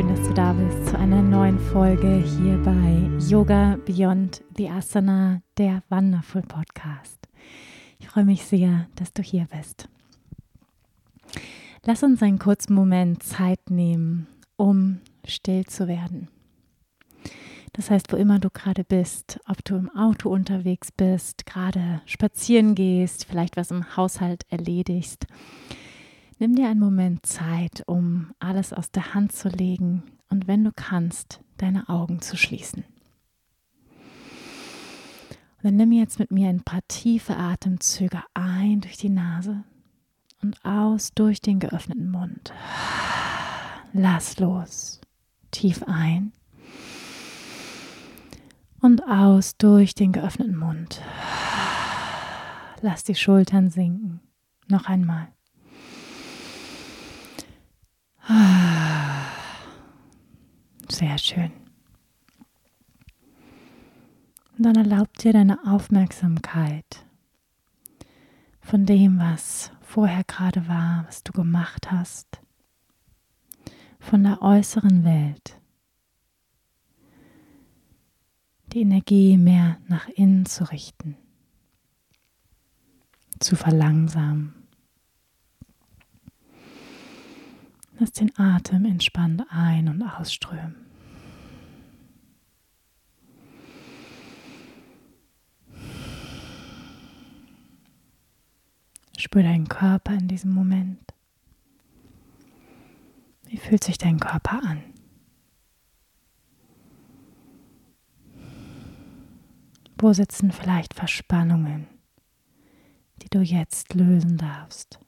Schön, dass du da bist zu einer neuen Folge hier bei Yoga Beyond the Asana, der Wonderful Podcast. Ich freue mich sehr, dass du hier bist. Lass uns einen kurzen Moment Zeit nehmen, um still zu werden. Das heißt, wo immer du gerade bist, ob du im Auto unterwegs bist, gerade spazieren gehst, vielleicht was im Haushalt erledigst, Nimm dir einen Moment Zeit, um alles aus der Hand zu legen und wenn du kannst, deine Augen zu schließen. Und dann nimm jetzt mit mir ein paar tiefe Atemzüge ein durch die Nase und aus durch den geöffneten Mund. Lass los. Tief ein und aus durch den geöffneten Mund. Lass die Schultern sinken. Noch einmal. Sehr schön. Und dann erlaubt dir deine Aufmerksamkeit von dem, was vorher gerade war, was du gemacht hast, von der äußeren Welt, die Energie mehr nach innen zu richten, zu verlangsamen. Lass den Atem entspannt ein- und ausströmen. Spür deinen Körper in diesem Moment. Wie fühlt sich dein Körper an? Wo sitzen vielleicht Verspannungen, die du jetzt lösen darfst?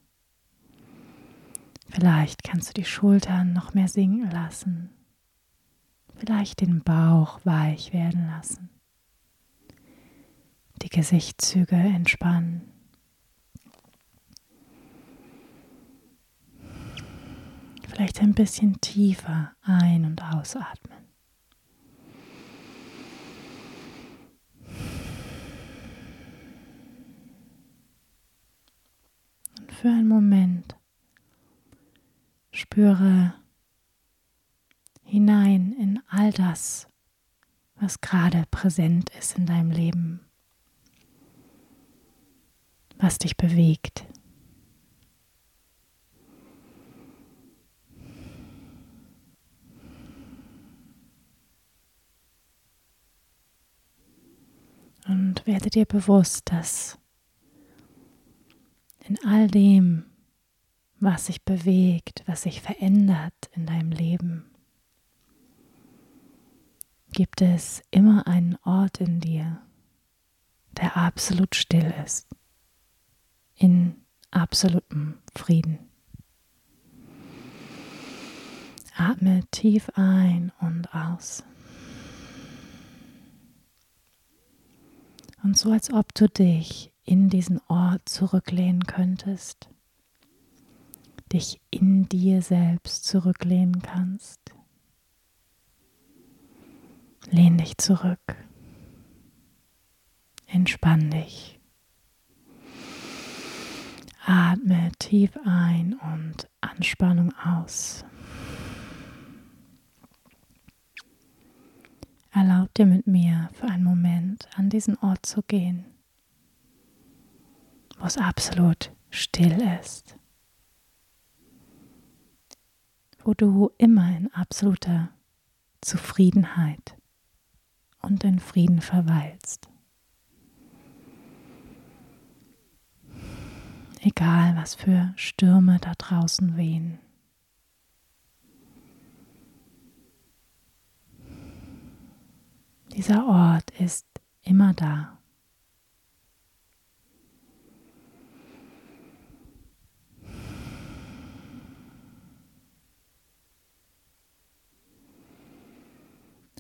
Vielleicht kannst du die Schultern noch mehr sinken lassen. Vielleicht den Bauch weich werden lassen. Die Gesichtszüge entspannen. Vielleicht ein bisschen tiefer ein- und ausatmen. Und für einen Moment Spüre hinein in all das, was gerade präsent ist in deinem Leben, was dich bewegt. Und werde dir bewusst, dass in all dem, was sich bewegt, was sich verändert in deinem Leben, gibt es immer einen Ort in dir, der absolut still ist, in absolutem Frieden. Atme tief ein und aus. Und so als ob du dich in diesen Ort zurücklehnen könntest dich in dir selbst zurücklehnen kannst. Lehn dich zurück. Entspann dich. Atme tief ein und Anspannung aus. Erlaub dir mit mir für einen Moment an diesen Ort zu gehen, wo es absolut still ist. Wo du immer in absoluter Zufriedenheit und in Frieden verweilst. Egal, was für Stürme da draußen wehen. Dieser Ort ist immer da.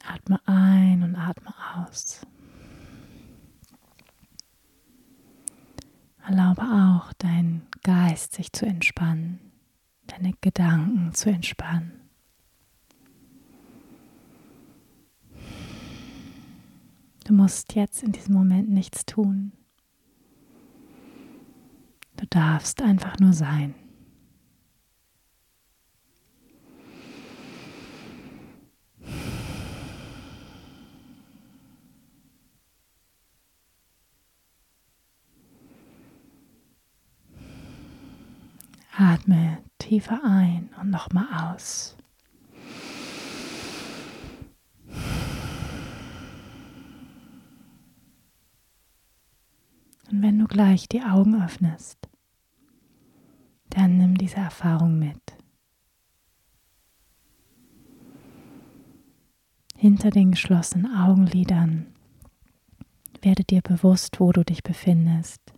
Atme ein und atme aus. Erlaube auch, deinen Geist sich zu entspannen, deine Gedanken zu entspannen. Du musst jetzt in diesem Moment nichts tun. Du darfst einfach nur sein. Atme tiefer ein und nochmal aus. Und wenn du gleich die Augen öffnest, dann nimm diese Erfahrung mit. Hinter den geschlossenen Augenlidern werde dir bewusst, wo du dich befindest.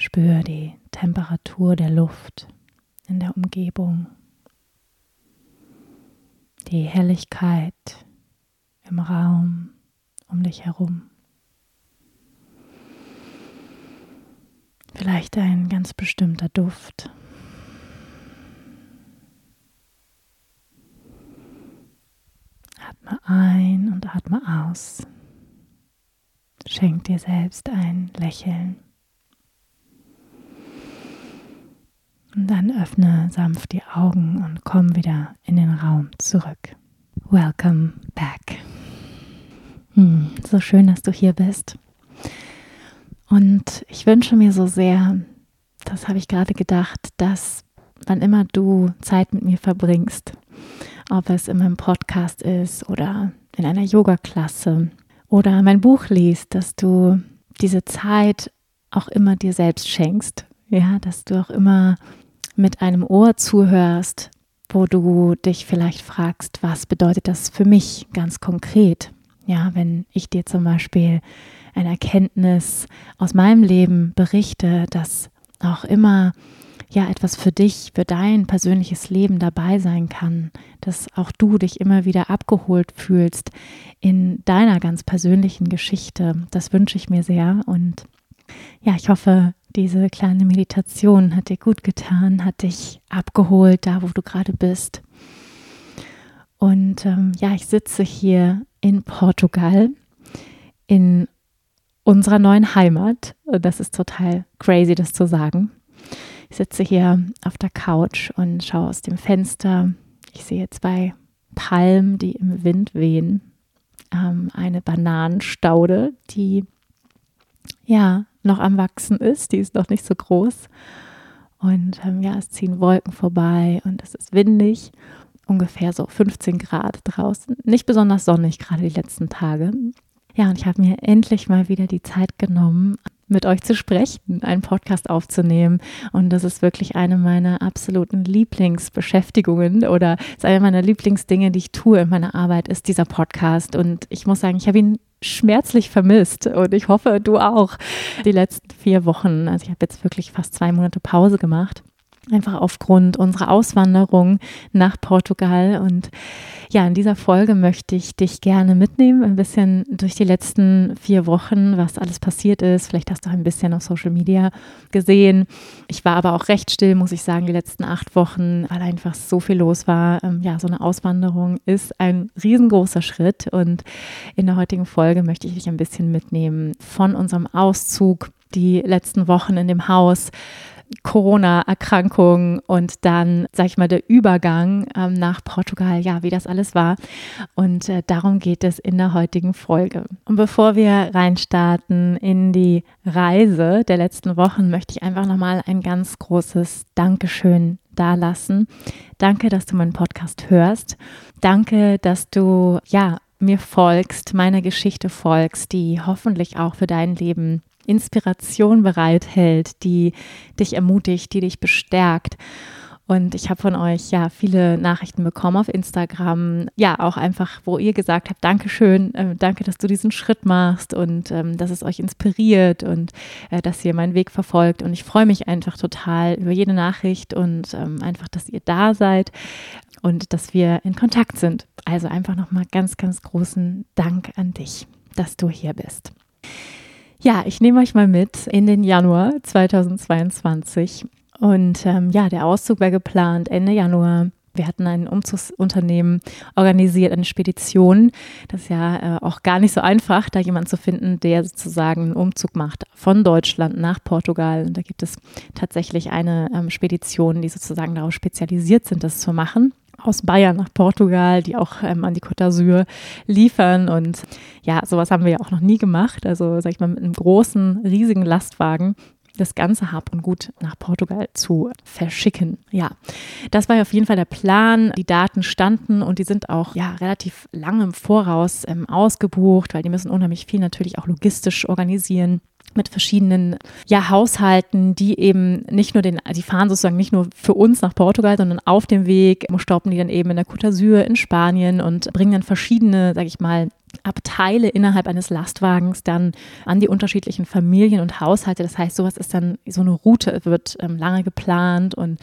Spür die Temperatur der Luft in der Umgebung, die Helligkeit im Raum um dich herum. Vielleicht ein ganz bestimmter Duft. Atme ein und atme aus. Schenk dir selbst ein Lächeln. Und dann öffne sanft die Augen und komm wieder in den Raum zurück. Welcome back. Hm, so schön, dass du hier bist. Und ich wünsche mir so sehr, das habe ich gerade gedacht, dass wann immer du Zeit mit mir verbringst, ob es in meinem Podcast ist oder in einer Yoga-Klasse oder mein Buch liest, dass du diese Zeit auch immer dir selbst schenkst. Ja, dass du auch immer mit einem Ohr zuhörst, wo du dich vielleicht fragst, was bedeutet das für mich ganz konkret? Ja, wenn ich dir zum Beispiel eine Erkenntnis aus meinem Leben berichte, dass auch immer ja etwas für dich, für dein persönliches Leben dabei sein kann, dass auch du dich immer wieder abgeholt fühlst in deiner ganz persönlichen Geschichte. Das wünsche ich mir sehr und ja, ich hoffe, diese kleine Meditation hat dir gut getan, hat dich abgeholt, da wo du gerade bist. Und ähm, ja, ich sitze hier in Portugal, in unserer neuen Heimat. Das ist total crazy, das zu sagen. Ich sitze hier auf der Couch und schaue aus dem Fenster. Ich sehe zwei Palmen, die im Wind wehen. Ähm, eine Bananenstaude, die ja noch am Wachsen ist. Die ist noch nicht so groß. Und ähm, ja, es ziehen Wolken vorbei und es ist windig. Ungefähr so 15 Grad draußen. Nicht besonders sonnig gerade die letzten Tage. Ja, und ich habe mir endlich mal wieder die Zeit genommen, mit euch zu sprechen, einen Podcast aufzunehmen. Und das ist wirklich eine meiner absoluten Lieblingsbeschäftigungen oder ist eine meiner Lieblingsdinge, die ich tue in meiner Arbeit, ist dieser Podcast. Und ich muss sagen, ich habe ihn schmerzlich vermisst und ich hoffe, du auch. Die letzten vier Wochen, also ich habe jetzt wirklich fast zwei Monate Pause gemacht einfach aufgrund unserer Auswanderung nach Portugal. Und ja, in dieser Folge möchte ich dich gerne mitnehmen, ein bisschen durch die letzten vier Wochen, was alles passiert ist. Vielleicht hast du ein bisschen auf Social Media gesehen. Ich war aber auch recht still, muss ich sagen, die letzten acht Wochen, weil einfach so viel los war. Ähm, ja, so eine Auswanderung ist ein riesengroßer Schritt. Und in der heutigen Folge möchte ich dich ein bisschen mitnehmen von unserem Auszug die letzten Wochen in dem Haus Corona-Erkrankung und dann, sag ich mal, der Übergang ähm, nach Portugal, ja, wie das alles war. Und äh, darum geht es in der heutigen Folge. Und bevor wir reinstarten in die Reise der letzten Wochen, möchte ich einfach nochmal ein ganz großes Dankeschön dalassen. Danke, dass du meinen Podcast hörst. Danke, dass du, ja, mir folgst, meiner Geschichte folgst, die hoffentlich auch für dein Leben Inspiration bereithält, die dich ermutigt, die dich bestärkt. Und ich habe von euch ja viele Nachrichten bekommen auf Instagram. Ja, auch einfach, wo ihr gesagt habt, Dankeschön, äh, danke, dass du diesen Schritt machst und ähm, dass es euch inspiriert und äh, dass ihr meinen Weg verfolgt. Und ich freue mich einfach total über jede Nachricht und ähm, einfach, dass ihr da seid und dass wir in Kontakt sind. Also einfach nochmal ganz, ganz großen Dank an dich, dass du hier bist. Ja, ich nehme euch mal mit in den Januar 2022. Und ähm, ja, der Auszug war geplant Ende Januar. Wir hatten ein Umzugsunternehmen organisiert, eine Spedition. Das ist ja äh, auch gar nicht so einfach, da jemanden zu finden, der sozusagen einen Umzug macht von Deutschland nach Portugal. Und da gibt es tatsächlich eine ähm, Spedition, die sozusagen darauf spezialisiert sind, das zu machen aus Bayern nach Portugal, die auch ähm, an die Côte d'Azur liefern. Und ja, sowas haben wir ja auch noch nie gemacht. Also, sag ich mal, mit einem großen, riesigen Lastwagen das ganze Hab und Gut nach Portugal zu verschicken. Ja, das war auf jeden Fall der Plan. Die Daten standen und die sind auch ja relativ lange im Voraus ähm, ausgebucht, weil die müssen unheimlich viel natürlich auch logistisch organisieren mit verschiedenen ja, Haushalten, die eben nicht nur den, die fahren sozusagen nicht nur für uns nach Portugal, sondern auf dem Weg stoppen die dann eben in der Côte d'Azur in Spanien und bringen dann verschiedene, sag ich mal, Abteile innerhalb eines Lastwagens dann an die unterschiedlichen Familien und Haushalte. Das heißt, sowas ist dann so eine Route, wird ähm, lange geplant und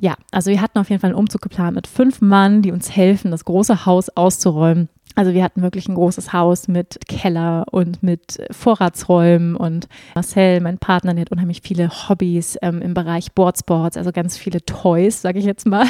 ja, also wir hatten auf jeden Fall einen Umzug geplant mit fünf Mann, die uns helfen, das große Haus auszuräumen. Also wir hatten wirklich ein großes Haus mit Keller und mit Vorratsräumen und Marcel, mein Partner, der hat unheimlich viele Hobbys ähm, im Bereich Boardsports, also ganz viele Toys, sage ich jetzt mal.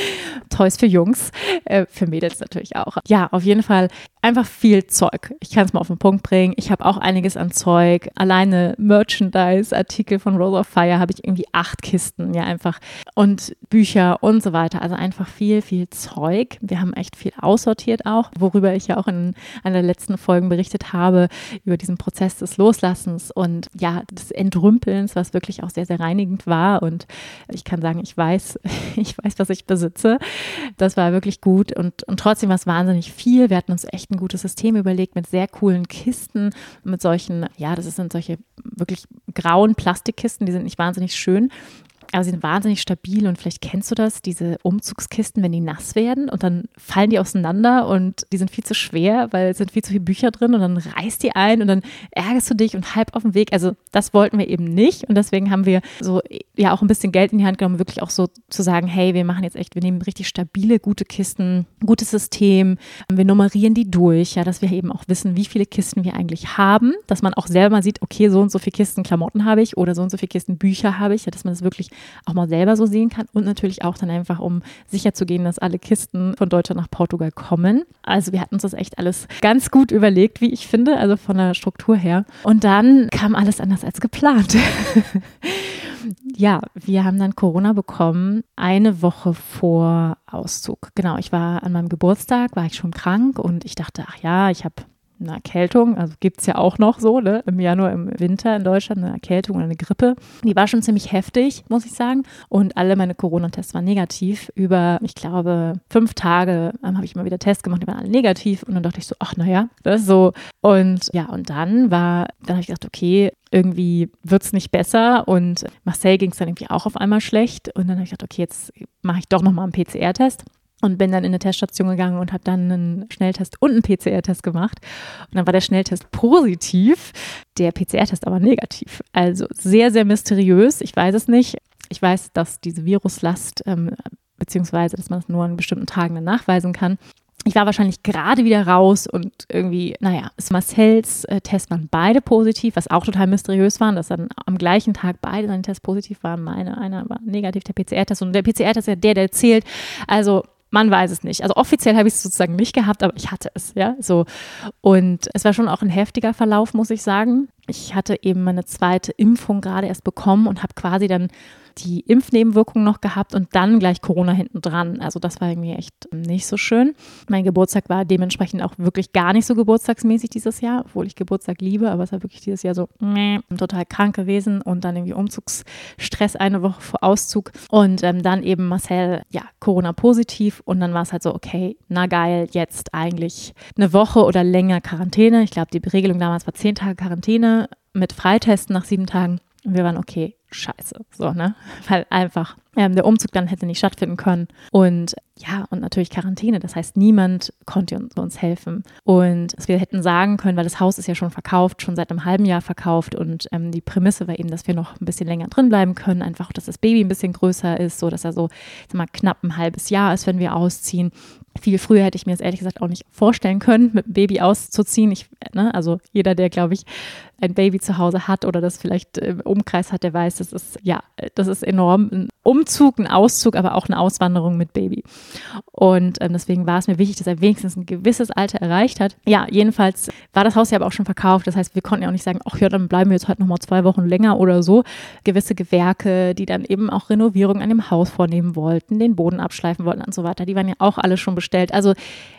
Toys für Jungs, äh, für Mädels natürlich auch. Ja, auf jeden Fall einfach viel Zeug. Ich kann es mal auf den Punkt bringen. Ich habe auch einiges an Zeug. Alleine Merchandise-Artikel von Rose of Fire habe ich irgendwie acht Kisten, ja einfach. Und Bücher und so weiter. Also einfach viel, viel Zeug. Wir haben echt viel aussortiert auch, worüber ich ja auch in einer der letzten Folgen berichtet habe, über diesen Prozess des Loslassens und ja, des Entrümpelns, was wirklich auch sehr, sehr reinigend war. Und ich kann sagen, ich weiß, ich weiß, was ich besitze. Das war wirklich gut und, und trotzdem war es wahnsinnig viel. Wir hatten uns echt ein gutes System überlegt mit sehr coolen Kisten, mit solchen, ja, das sind solche wirklich grauen Plastikkisten, die sind nicht wahnsinnig schön, aber sie sind wahnsinnig stabil und vielleicht kennst du das, diese Umzugskisten, wenn die nass werden und dann fallen die auseinander und die sind viel zu schwer, weil es sind viel zu viele Bücher drin und dann reißt die ein und dann ärgerst du dich und halb auf dem Weg. Also das wollten wir eben nicht und deswegen haben wir so ja auch ein bisschen Geld in die Hand genommen, wirklich auch so zu sagen, hey, wir machen jetzt echt, wir nehmen richtig stabile, gute Kisten, gutes System, wir nummerieren die durch, ja, dass wir eben auch wissen, wie viele Kisten wir eigentlich haben, dass man auch selber sieht, okay, so und so viele Kisten Klamotten habe ich oder so und so viele Kisten Bücher habe ich, ja, dass man das wirklich auch mal selber so sehen kann und natürlich auch dann einfach, um sicher zu gehen, dass alle Kisten von Deutschland nach Portugal kommen. Also wir hatten uns das echt alles ganz gut überlegt, wie ich finde, also von der Struktur her. Und dann kam alles anders als geplant. ja, wir haben dann Corona bekommen, eine Woche vor Auszug. Genau, ich war an meinem Geburtstag, war ich schon krank und ich dachte, ach ja, ich habe eine Erkältung, also gibt es ja auch noch so, ne? im Januar, im Winter in Deutschland, eine Erkältung oder eine Grippe. Die war schon ziemlich heftig, muss ich sagen. Und alle meine Corona-Tests waren negativ. Über, ich glaube, fünf Tage ähm, habe ich immer wieder Tests gemacht, die waren alle negativ. Und dann dachte ich so, ach naja, das ist so. Und ja, und dann war, dann habe ich gedacht, okay, irgendwie wird es nicht besser. Und Marcel ging es dann irgendwie auch auf einmal schlecht. Und dann habe ich gedacht, okay, jetzt mache ich doch nochmal einen PCR-Test und bin dann in eine Teststation gegangen und habe dann einen Schnelltest und einen PCR-Test gemacht. Und dann war der Schnelltest positiv, der PCR-Test aber negativ. Also sehr, sehr mysteriös. Ich weiß es nicht. Ich weiß, dass diese Viruslast, ähm, beziehungsweise dass man es nur an bestimmten Tagen dann nachweisen kann. Ich war wahrscheinlich gerade wieder raus und irgendwie, naja, Marcells äh, Tests waren beide positiv, was auch total mysteriös war, dass dann am gleichen Tag beide seine Tests positiv waren. Meine, einer war negativ, der PCR-Test und der PCR-Test ist ja der, der zählt. Also man weiß es nicht. Also offiziell habe ich es sozusagen nicht gehabt, aber ich hatte es, ja, so. Und es war schon auch ein heftiger Verlauf, muss ich sagen. Ich hatte eben meine zweite Impfung gerade erst bekommen und habe quasi dann die Impfnebenwirkungen noch gehabt und dann gleich Corona hinten dran. Also das war irgendwie echt nicht so schön. Mein Geburtstag war dementsprechend auch wirklich gar nicht so geburtstagsmäßig dieses Jahr, obwohl ich Geburtstag liebe, aber es war wirklich dieses Jahr so meh, total krank gewesen und dann irgendwie Umzugsstress eine Woche vor Auszug und ähm, dann eben Marcel, ja, Corona positiv und dann war es halt so, okay, na geil, jetzt eigentlich eine Woche oder länger Quarantäne. Ich glaube, die Regelung damals war zehn Tage Quarantäne mit Freitesten nach sieben Tagen. Und wir waren okay, scheiße. So, ne? Weil einfach ähm, der Umzug dann hätte nicht stattfinden können. Und ja, und natürlich Quarantäne. Das heißt, niemand konnte uns, uns helfen. Und wir hätten sagen können, weil das Haus ist ja schon verkauft, schon seit einem halben Jahr verkauft. Und ähm, die Prämisse war eben, dass wir noch ein bisschen länger drin bleiben können. Einfach, dass das Baby ein bisschen größer ist, so dass er so sag mal, knapp ein halbes Jahr ist, wenn wir ausziehen. Viel früher hätte ich mir das ehrlich gesagt auch nicht vorstellen können, mit dem Baby auszuziehen. Ich, ne, also jeder, der, glaube ich, ein Baby zu Hause hat oder das vielleicht im Umkreis hat, der weiß, das ist, ja, das ist enorm. Ein Umzug, ein Auszug, aber auch eine Auswanderung mit Baby. Und ähm, deswegen war es mir wichtig, dass er wenigstens ein gewisses Alter erreicht hat. Ja, jedenfalls war das Haus ja aber auch schon verkauft. Das heißt, wir konnten ja auch nicht sagen, ach ja, dann bleiben wir jetzt halt nochmal zwei Wochen länger oder so. Gewisse Gewerke, die dann eben auch Renovierung an dem Haus vornehmen wollten, den Boden abschleifen wollten und so weiter, die waren ja auch alle schon bestellt. Also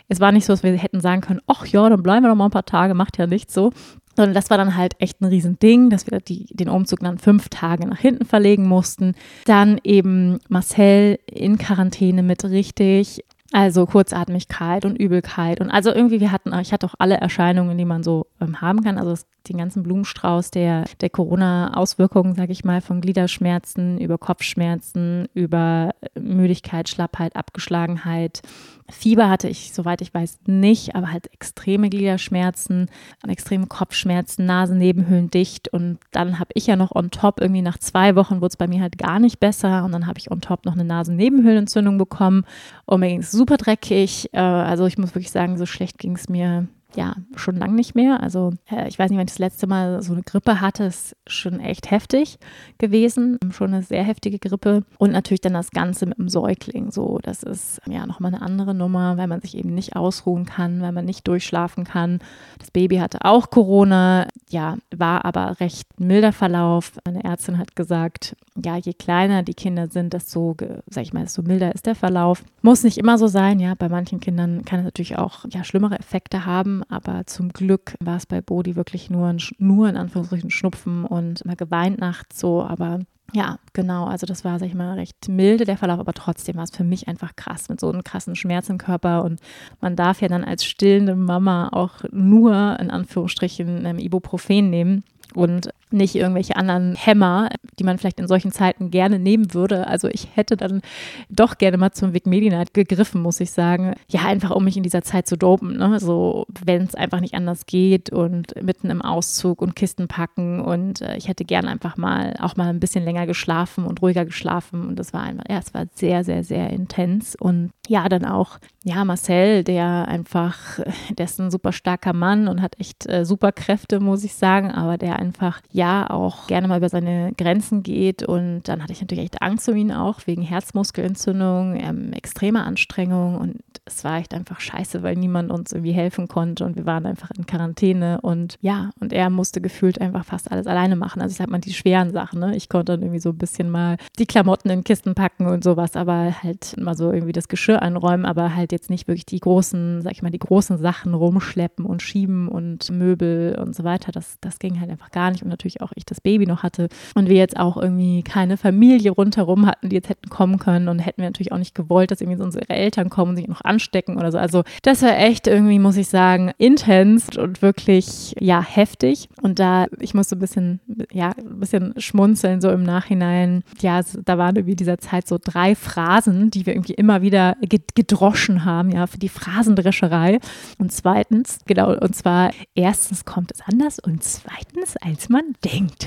es war nicht so, dass wir hätten sagen können, ach ja, dann bleiben wir noch mal ein paar Tage, macht ja nichts so. Sondern das war dann halt echt ein Riesending, dass wir die, den Umzug dann fünf Tage nach hinten verlegen mussten. Dann eben Marcel in Quarantäne mit richtig also Kurzatmigkeit und Übelkeit und also irgendwie wir hatten, ich hatte auch alle Erscheinungen, die man so ähm, haben kann. Also den ganzen Blumenstrauß der, der Corona-Auswirkungen, sage ich mal, von Gliederschmerzen über Kopfschmerzen, über Müdigkeit, Schlappheit, Abgeschlagenheit. Fieber hatte ich, soweit ich weiß, nicht, aber halt extreme Gliederschmerzen, extreme Kopfschmerzen, Nasennebenhöhlen dicht. Und dann habe ich ja noch on top, irgendwie nach zwei Wochen wurde es bei mir halt gar nicht besser. Und dann habe ich on top noch eine Nasennebenhöhlenentzündung bekommen. Und mir ging es super dreckig. Äh, also ich muss wirklich sagen, so schlecht ging es mir ja, schon lange nicht mehr. Also äh, ich weiß nicht, wann ich das letzte Mal so eine Grippe hatte. Ist schon echt heftig gewesen. Schon eine sehr heftige Grippe. Und natürlich dann das Ganze mit dem Säugling. So, das ist ja nochmal eine andere Nummer, weil man sich eben nicht ausruhen kann, weil man nicht durchschlafen kann. Das Baby hatte auch Corona. Ja, war aber recht milder Verlauf. Meine Ärztin hat gesagt, ja, je kleiner die Kinder sind, desto, sag ich mal, desto milder ist der Verlauf. Muss nicht immer so sein. Ja, bei manchen Kindern kann es natürlich auch ja, schlimmere Effekte haben aber zum Glück war es bei Bodi wirklich nur, ein, nur in Anführungsstrichen Schnupfen und immer geweint nachts so, aber ja, genau. Also das war, sag ich mal, recht milde der Verlauf, aber trotzdem war es für mich einfach krass mit so einem krassen Schmerz im Körper. Und man darf ja dann als stillende Mama auch nur in Anführungsstrichen Ibuprofen nehmen und nicht irgendwelche anderen Hämmer, die man vielleicht in solchen Zeiten gerne nehmen würde. Also ich hätte dann doch gerne mal zum Vic Medi-Night gegriffen, muss ich sagen. Ja, einfach um mich in dieser Zeit zu dopen. Ne? So, wenn es einfach nicht anders geht und mitten im Auszug und Kisten packen und äh, ich hätte gerne einfach mal auch mal ein bisschen länger geschlafen und ruhiger geschlafen und das war einfach, ja, es war sehr, sehr, sehr intens und ja, dann auch, ja, Marcel, der einfach, der ist ein super starker Mann und hat echt äh, super Kräfte, muss ich sagen, aber der einfach, ja, auch gerne mal über seine Grenzen geht und dann hatte ich natürlich echt Angst um ihn auch, wegen Herzmuskelentzündung, ähm, extremer Anstrengung und es war echt einfach scheiße, weil niemand uns irgendwie helfen konnte und wir waren einfach in Quarantäne und ja, und er musste gefühlt einfach fast alles alleine machen. Also ich sag mal die schweren Sachen, ne? Ich konnte dann irgendwie so ein bisschen mal die Klamotten in Kisten packen und sowas, aber halt mal so irgendwie das Geschirr anräumen, aber halt jetzt nicht wirklich die großen, sag ich mal, die großen Sachen rumschleppen und schieben und Möbel und so weiter. Das, das ging halt einfach gar nicht und natürlich auch ich das Baby noch hatte und wir jetzt auch irgendwie keine Familie rundherum hatten, die jetzt hätten kommen können und hätten wir natürlich auch nicht gewollt, dass irgendwie so unsere Eltern kommen und sich noch an anstecken oder so. Also das war echt irgendwie, muss ich sagen, intens und wirklich, ja, heftig. Und da, ich musste ein bisschen, ja, ein bisschen schmunzeln so im Nachhinein. Ja, da waren irgendwie dieser Zeit so drei Phrasen, die wir irgendwie immer wieder gedroschen haben, ja, für die Phrasendrescherei. Und zweitens, genau, und zwar erstens kommt es anders und zweitens, als man denkt.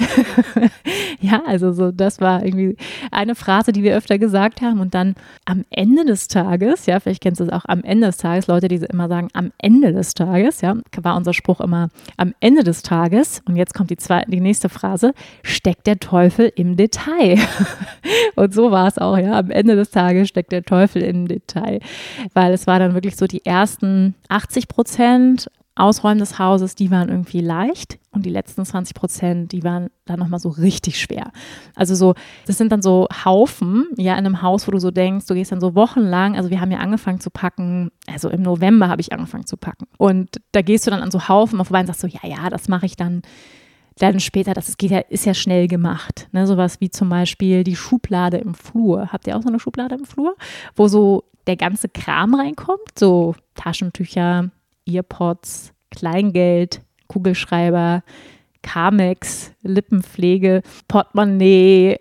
ja, also so, das war irgendwie eine Phrase, die wir öfter gesagt haben. Und dann am Ende des Tages, ja, vielleicht kennst du es auch, am Ende des Tages, Leute, die immer sagen, am Ende des Tages, ja, war unser Spruch immer, am Ende des Tages, und jetzt kommt die, zweite, die nächste Phrase, steckt der Teufel im Detail. und so war es auch, ja, am Ende des Tages steckt der Teufel im Detail, weil es war dann wirklich so die ersten 80 Prozent Ausräumen des Hauses, die waren irgendwie leicht und die letzten 20 Prozent, die waren dann nochmal so richtig schwer. Also so, das sind dann so Haufen, ja, in einem Haus, wo du so denkst, du gehst dann so wochenlang, also wir haben ja angefangen zu packen, also im November habe ich angefangen zu packen und da gehst du dann an so Haufen vorbei und sagst so, ja, ja, das mache ich dann dann später, das geht ja, ist ja schnell gemacht. Ne? Sowas wie zum Beispiel die Schublade im Flur. Habt ihr auch so eine Schublade im Flur, wo so der ganze Kram reinkommt? So Taschentücher, Earpods, Kleingeld, Kugelschreiber, Carmex, Lippenpflege, Portemonnaie,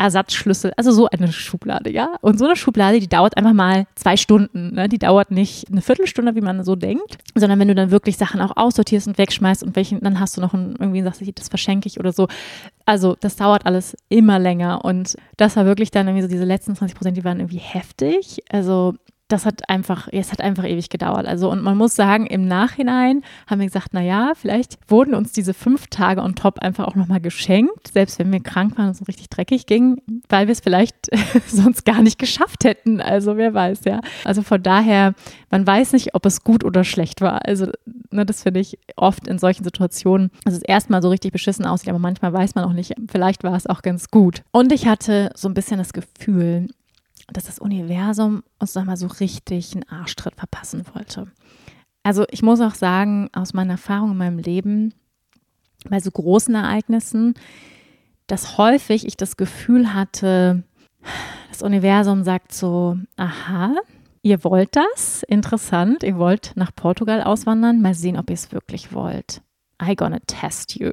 Ersatzschlüssel, also so eine Schublade, ja. Und so eine Schublade, die dauert einfach mal zwei Stunden. Ne? Die dauert nicht eine Viertelstunde, wie man so denkt, sondern wenn du dann wirklich Sachen auch aussortierst und wegschmeißt und welchen, dann hast du noch ein, irgendwie sagst, das verschenke ich oder so. Also das dauert alles immer länger und das war wirklich dann irgendwie so diese letzten 20 Prozent, die waren irgendwie heftig. Also das hat einfach, es hat einfach ewig gedauert. Also, und man muss sagen, im Nachhinein haben wir gesagt, naja, vielleicht wurden uns diese fünf Tage on top einfach auch nochmal geschenkt, selbst wenn wir krank waren und es richtig dreckig ging, weil wir es vielleicht sonst gar nicht geschafft hätten. Also, wer weiß, ja. Also von daher, man weiß nicht, ob es gut oder schlecht war. Also, ne, das finde ich oft in solchen Situationen, dass es erstmal so richtig beschissen aussieht, aber manchmal weiß man auch nicht, vielleicht war es auch ganz gut. Und ich hatte so ein bisschen das Gefühl, dass das Universum uns nochmal so richtig einen Arschtritt verpassen wollte. Also ich muss auch sagen, aus meiner Erfahrung in meinem Leben, bei so großen Ereignissen, dass häufig ich das Gefühl hatte, das Universum sagt so, aha, ihr wollt das, interessant, ihr wollt nach Portugal auswandern, mal sehen, ob ihr es wirklich wollt. I gonna test you.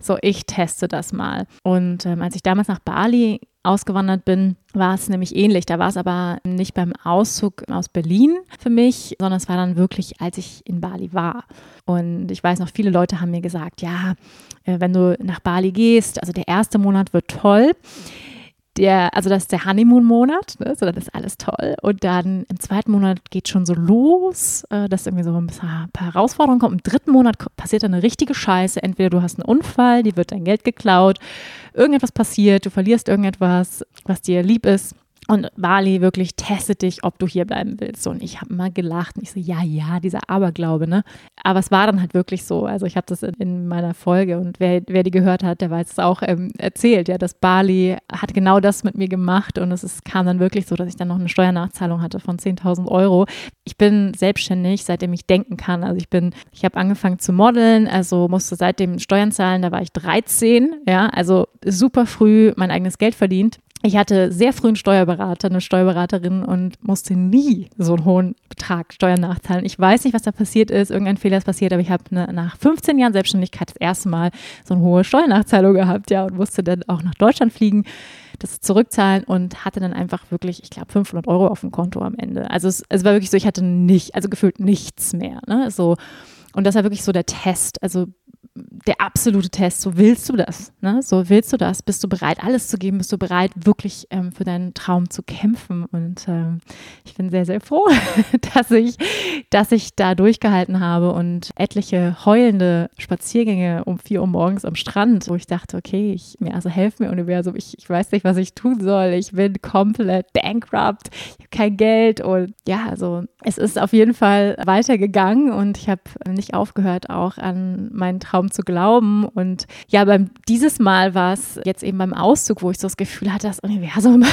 So, ich teste das mal. Und ähm, als ich damals nach Bali ausgewandert bin, war es nämlich ähnlich. Da war es aber nicht beim Auszug aus Berlin für mich, sondern es war dann wirklich, als ich in Bali war. Und ich weiß noch, viele Leute haben mir gesagt, ja, äh, wenn du nach Bali gehst, also der erste Monat wird toll der, also das ist der Honeymoon-Monat, ne? so, das ist alles toll. Und dann im zweiten Monat geht schon so los, äh, dass irgendwie so ein, bisschen, ein paar Herausforderungen kommen. Im dritten Monat passiert dann eine richtige Scheiße. Entweder du hast einen Unfall, dir wird dein Geld geklaut, irgendetwas passiert, du verlierst irgendetwas, was dir lieb ist. Und Bali wirklich testet dich, ob du hier bleiben willst. Und ich habe mal gelacht und ich so, ja, ja, dieser Aberglaube, ne? Aber es war dann halt wirklich so. Also ich habe das in, in, meiner Folge und wer, wer die gehört hat, der weiß es auch ähm, erzählt, ja, dass Bali hat genau das mit mir gemacht und es ist, kam dann wirklich so, dass ich dann noch eine Steuernachzahlung hatte von 10.000 Euro. Ich bin selbstständig, seitdem ich denken kann. Also ich bin, ich habe angefangen zu modeln, also musste seitdem Steuern zahlen, da war ich 13, ja, also super früh mein eigenes Geld verdient ich hatte sehr früh einen Steuerberater, eine Steuerberaterin und musste nie so einen hohen Betrag Steuern nachzahlen. Ich weiß nicht, was da passiert ist, irgendein Fehler ist passiert, aber ich habe ne, nach 15 Jahren Selbstständigkeit das erste Mal so eine hohe Steuernachzahlung gehabt, ja, und musste dann auch nach Deutschland fliegen, das zurückzahlen und hatte dann einfach wirklich, ich glaube, 500 Euro auf dem Konto am Ende. Also es, es war wirklich so, ich hatte nicht, also gefühlt nichts mehr, ne, so. Und das war wirklich so der Test. Also der absolute Test. So willst du das? Ne? So willst du das? Bist du bereit, alles zu geben? Bist du bereit, wirklich ähm, für deinen Traum zu kämpfen? Und ähm, ich bin sehr, sehr froh, dass ich, dass ich da durchgehalten habe und etliche heulende Spaziergänge um vier Uhr morgens am Strand, wo ich dachte, okay, ich, mir also helf mir Universum, ich, ich weiß nicht, was ich tun soll. Ich bin komplett bankrupt, ich habe kein Geld und ja, also es ist auf jeden Fall weitergegangen und ich habe nicht aufgehört, auch an meinen Traum kaum zu glauben. Und ja, beim, dieses Mal war es jetzt eben beim Auszug, wo ich so das Gefühl hatte, das Universum,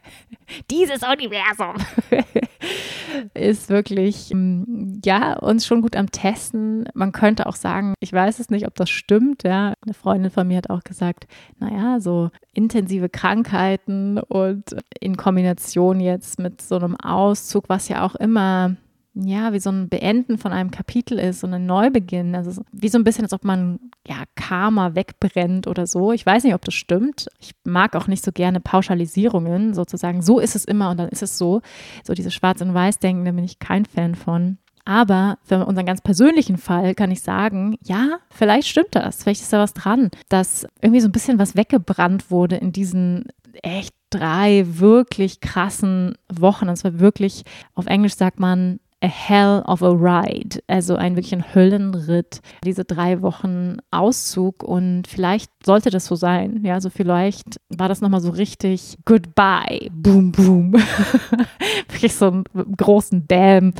dieses Universum ist wirklich, mm, ja, uns schon gut am Testen. Man könnte auch sagen, ich weiß es nicht, ob das stimmt, ja. Eine Freundin von mir hat auch gesagt, naja, so intensive Krankheiten und in Kombination jetzt mit so einem Auszug, was ja auch immer ja, wie so ein Beenden von einem Kapitel ist und ein Neubeginn. Also wie so ein bisschen, als ob man ja Karma wegbrennt oder so. Ich weiß nicht, ob das stimmt. Ich mag auch nicht so gerne Pauschalisierungen, sozusagen. So ist es immer und dann ist es so. So diese Schwarz- und Weiß-Denken, da bin ich kein Fan von. Aber für unseren ganz persönlichen Fall kann ich sagen, ja, vielleicht stimmt das. Vielleicht ist da was dran, dass irgendwie so ein bisschen was weggebrannt wurde in diesen echt drei wirklich krassen Wochen. Und zwar wirklich, auf Englisch sagt man a hell of a ride, also ein wirklich ein Höllenritt, diese drei Wochen Auszug und vielleicht sollte das so sein, ja, so vielleicht war das nochmal so richtig goodbye, boom, boom, wirklich so einen großen Bam,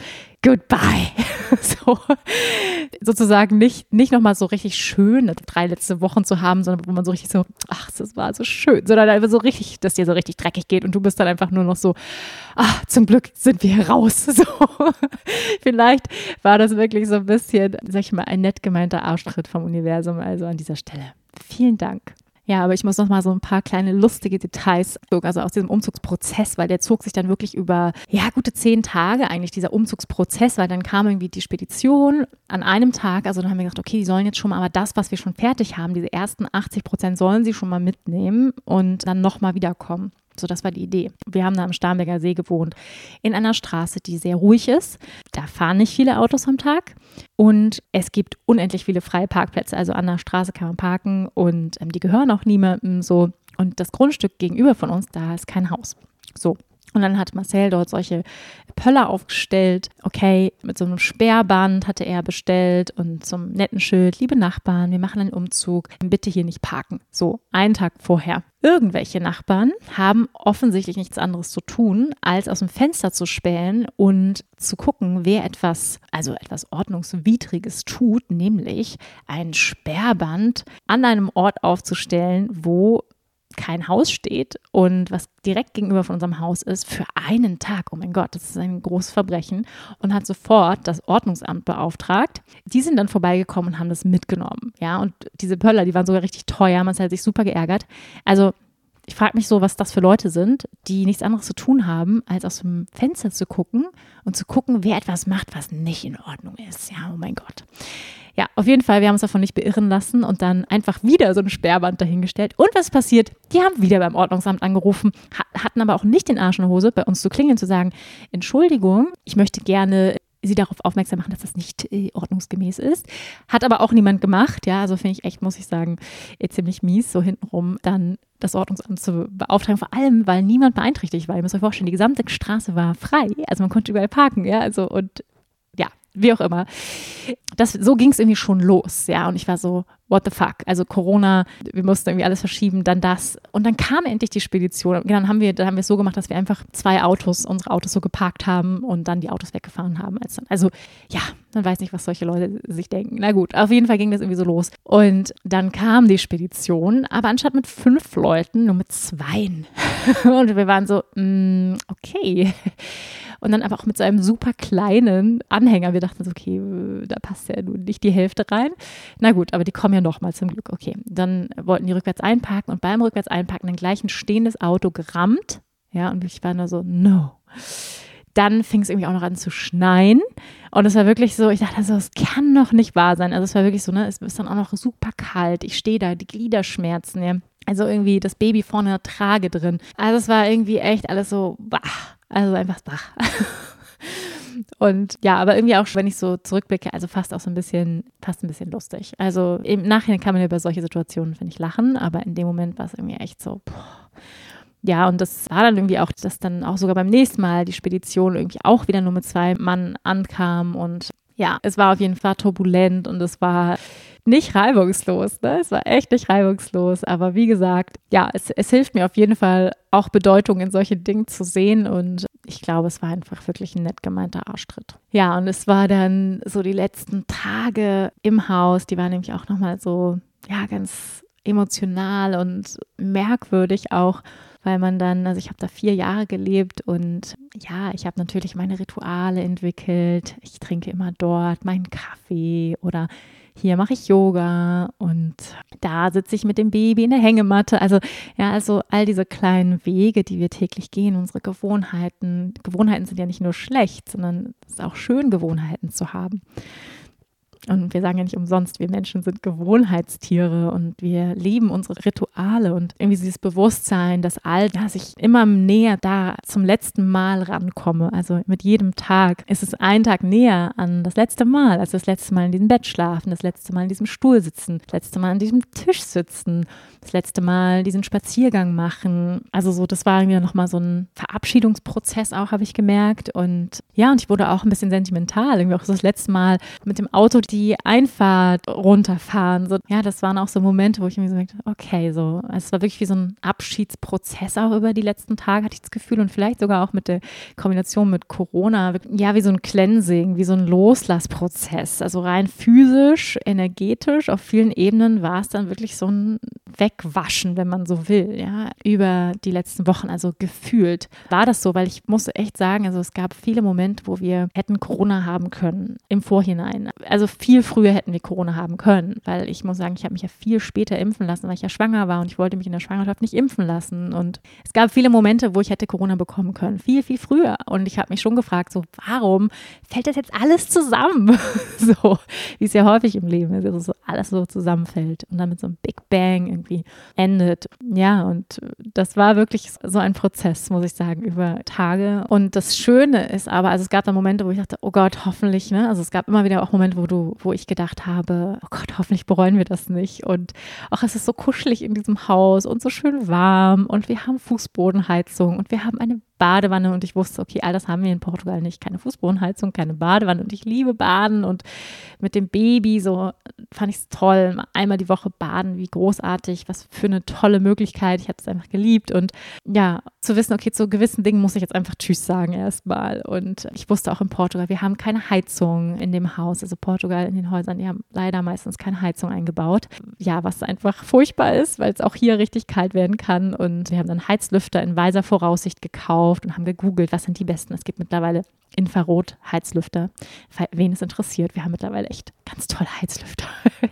goodbye. so, sozusagen nicht, nicht nochmal so richtig schön, drei letzte Wochen zu haben, sondern wo man so richtig so, ach, das war so schön, sondern einfach so richtig, dass dir so richtig dreckig geht und du bist dann einfach nur noch so, ach, zum Glück sind wir raus. So, vielleicht war das wirklich so ein bisschen, sag ich mal, ein nett gemeinter Arschtritt vom Universum, also an dieser Stelle. Vielen Dank. Ja, aber ich muss noch mal so ein paar kleine lustige Details, also aus diesem Umzugsprozess, weil der zog sich dann wirklich über, ja, gute zehn Tage eigentlich, dieser Umzugsprozess, weil dann kam irgendwie die Spedition an einem Tag, also dann haben wir gedacht, okay, die sollen jetzt schon mal, aber das, was wir schon fertig haben, diese ersten 80 Prozent sollen sie schon mal mitnehmen und dann nochmal wiederkommen. So, das war die Idee. Wir haben da am Starnberger See gewohnt, in einer Straße, die sehr ruhig ist. Da fahren nicht viele Autos am Tag und es gibt unendlich viele freie Parkplätze. Also an der Straße kann man parken und ähm, die gehören auch niemandem so. Und das Grundstück gegenüber von uns, da ist kein Haus. So, und dann hat Marcel dort solche Pöller aufgestellt. Okay, mit so einem Sperrband hatte er bestellt und zum netten Schild, liebe Nachbarn, wir machen einen Umzug, bitte hier nicht parken. So, einen Tag vorher. Irgendwelche Nachbarn haben offensichtlich nichts anderes zu tun, als aus dem Fenster zu spähen und zu gucken, wer etwas, also etwas Ordnungswidriges tut, nämlich ein Sperrband an einem Ort aufzustellen, wo kein Haus steht und was direkt gegenüber von unserem Haus ist, für einen Tag. Oh mein Gott, das ist ein großes Verbrechen. Und hat sofort das Ordnungsamt beauftragt. Die sind dann vorbeigekommen und haben das mitgenommen. Ja, und diese Pöller, die waren sogar richtig teuer. Man hat sich super geärgert. Also, ich frage mich so, was das für Leute sind, die nichts anderes zu tun haben, als aus dem Fenster zu gucken und zu gucken, wer etwas macht, was nicht in Ordnung ist. Ja, oh mein Gott. Ja, auf jeden Fall, wir haben uns davon nicht beirren lassen und dann einfach wieder so ein Sperrband dahingestellt. Und was passiert? Die haben wieder beim Ordnungsamt angerufen, hatten aber auch nicht den Arsch in der Hose, bei uns zu klingeln, zu sagen, Entschuldigung, ich möchte gerne sie darauf aufmerksam machen, dass das nicht äh, ordnungsgemäß ist. Hat aber auch niemand gemacht, ja, also finde ich echt, muss ich sagen, äh, ziemlich mies, so hintenrum dann das Ordnungsamt zu beauftragen, vor allem, weil niemand beeinträchtigt war. Ihr müsst euch vorstellen, die gesamte Straße war frei, also man konnte überall parken, ja, also und wie auch immer. Das, so ging es irgendwie schon los, ja. Und ich war so, what the fuck? Also Corona, wir mussten irgendwie alles verschieben, dann das. Und dann kam endlich die Spedition. Und dann haben wir, dann haben wir es so gemacht, dass wir einfach zwei Autos, unsere Autos so geparkt haben und dann die Autos weggefahren haben. Also ja, man weiß nicht, was solche Leute sich denken. Na gut, auf jeden Fall ging das irgendwie so los. Und dann kam die Spedition, aber anstatt mit fünf Leuten, nur mit zweien. und wir waren so, mm, okay und dann aber auch mit so einem super kleinen Anhänger. Wir dachten so, okay, da passt ja nun nicht die Hälfte rein. Na gut, aber die kommen ja nochmal zum Glück. Okay, dann wollten die rückwärts einparken und beim rückwärts einparken dann gleich ein stehendes Auto gerammt. Ja, und ich war nur so, no. Dann fing es irgendwie auch noch an zu schneien. Und es war wirklich so, ich dachte so, es kann noch nicht wahr sein. Also es war wirklich so, ne, es ist dann auch noch super kalt. Ich stehe da, die Gliederschmerzen, ja. Also irgendwie das Baby vorne der Trage drin. Also es war irgendwie echt alles so, bah. Also einfach wach. Und ja, aber irgendwie auch, wenn ich so zurückblicke, also fast auch so ein bisschen, fast ein bisschen lustig. Also im Nachhinein kann man über solche Situationen, finde ich, lachen, aber in dem Moment war es irgendwie echt so, boah. Ja, und das war dann irgendwie auch, dass dann auch sogar beim nächsten Mal die Spedition irgendwie auch wieder nur mit zwei Mann ankam und ja, es war auf jeden Fall turbulent und es war nicht reibungslos. Ne? Es war echt nicht reibungslos. Aber wie gesagt, ja, es, es hilft mir auf jeden Fall auch Bedeutung in solche Dinge zu sehen. Und ich glaube, es war einfach wirklich ein nett gemeinter Arschtritt. Ja, und es war dann so die letzten Tage im Haus, die waren nämlich auch nochmal so, ja, ganz emotional und merkwürdig auch, weil man dann, also ich habe da vier Jahre gelebt und ja, ich habe natürlich meine Rituale entwickelt. Ich trinke immer dort meinen Kaffee oder hier mache ich Yoga und da sitze ich mit dem Baby in der Hängematte. Also ja, also all diese kleinen Wege, die wir täglich gehen, unsere Gewohnheiten. Gewohnheiten sind ja nicht nur schlecht, sondern es ist auch schön, Gewohnheiten zu haben. Und wir sagen ja nicht umsonst, wir Menschen sind Gewohnheitstiere und wir lieben unsere Rituale und irgendwie dieses Bewusstsein, dass all das ich immer näher da zum letzten Mal rankomme. Also mit jedem Tag ist es ein Tag näher an das letzte Mal, also das letzte Mal in diesem Bett schlafen, das letzte Mal in diesem Stuhl sitzen, das letzte Mal an diesem Tisch sitzen, das letzte Mal diesen Spaziergang machen. Also so, das war irgendwie nochmal so ein Verabschiedungsprozess auch, habe ich gemerkt. Und ja, und ich wurde auch ein bisschen sentimental, irgendwie auch so das letzte Mal mit dem Auto die Einfahrt runterfahren. So, ja, das waren auch so Momente, wo ich mir so dachte, okay, so, es war wirklich wie so ein Abschiedsprozess auch über die letzten Tage, hatte ich das Gefühl. Und vielleicht sogar auch mit der Kombination mit Corona, ja, wie so ein Cleansing, wie so ein Loslassprozess. Also rein physisch, energetisch, auf vielen Ebenen war es dann wirklich so ein wegwaschen, wenn man so will, ja, über die letzten Wochen, also gefühlt war das so, weil ich musste echt sagen, also es gab viele Momente, wo wir hätten Corona haben können im Vorhinein. Also viel früher hätten wir Corona haben können, weil ich muss sagen, ich habe mich ja viel später impfen lassen, weil ich ja schwanger war und ich wollte mich in der Schwangerschaft nicht impfen lassen und es gab viele Momente, wo ich hätte Corona bekommen können, viel, viel früher und ich habe mich schon gefragt, so warum fällt das jetzt alles zusammen? so, wie es ja häufig im Leben ist, also so alles so zusammenfällt und dann mit so einem Big Bang irgendwie endet. Ja, und das war wirklich so ein Prozess, muss ich sagen, über Tage. Und das Schöne ist aber, also es gab da Momente, wo ich dachte, oh Gott, hoffentlich, ne? Also es gab immer wieder auch Momente, wo du, wo ich gedacht habe, oh Gott, hoffentlich bereuen wir das nicht. Und auch es ist so kuschelig in diesem Haus und so schön warm und wir haben Fußbodenheizung und wir haben eine Badewanne und ich wusste, okay, all das haben wir in Portugal nicht. Keine Fußbodenheizung, keine Badewanne und ich liebe Baden und mit dem Baby so fand ich es toll. Einmal die Woche baden, wie großartig, was für eine tolle Möglichkeit. Ich habe es einfach geliebt und ja, zu wissen, okay, zu gewissen Dingen muss ich jetzt einfach Tschüss sagen erstmal. Und ich wusste auch in Portugal, wir haben keine Heizung in dem Haus. Also Portugal in den Häusern, die haben leider meistens keine Heizung eingebaut. Ja, was einfach furchtbar ist, weil es auch hier richtig kalt werden kann. Und wir haben dann Heizlüfter in weiser Voraussicht gekauft gekauft und haben gegoogelt, was sind die besten. Es gibt mittlerweile Infrarot-Heizlüfter. Wen es interessiert, wir haben mittlerweile echt ganz tolle Heizlüfter,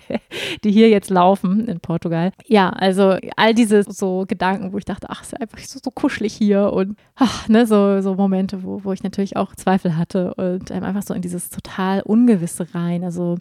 die hier jetzt laufen in Portugal. Ja, also all diese so Gedanken, wo ich dachte, ach, ist einfach so, so kuschelig hier und ach, ne, so, so Momente, wo, wo ich natürlich auch Zweifel hatte und ähm, einfach so in dieses total Ungewisse rein. Also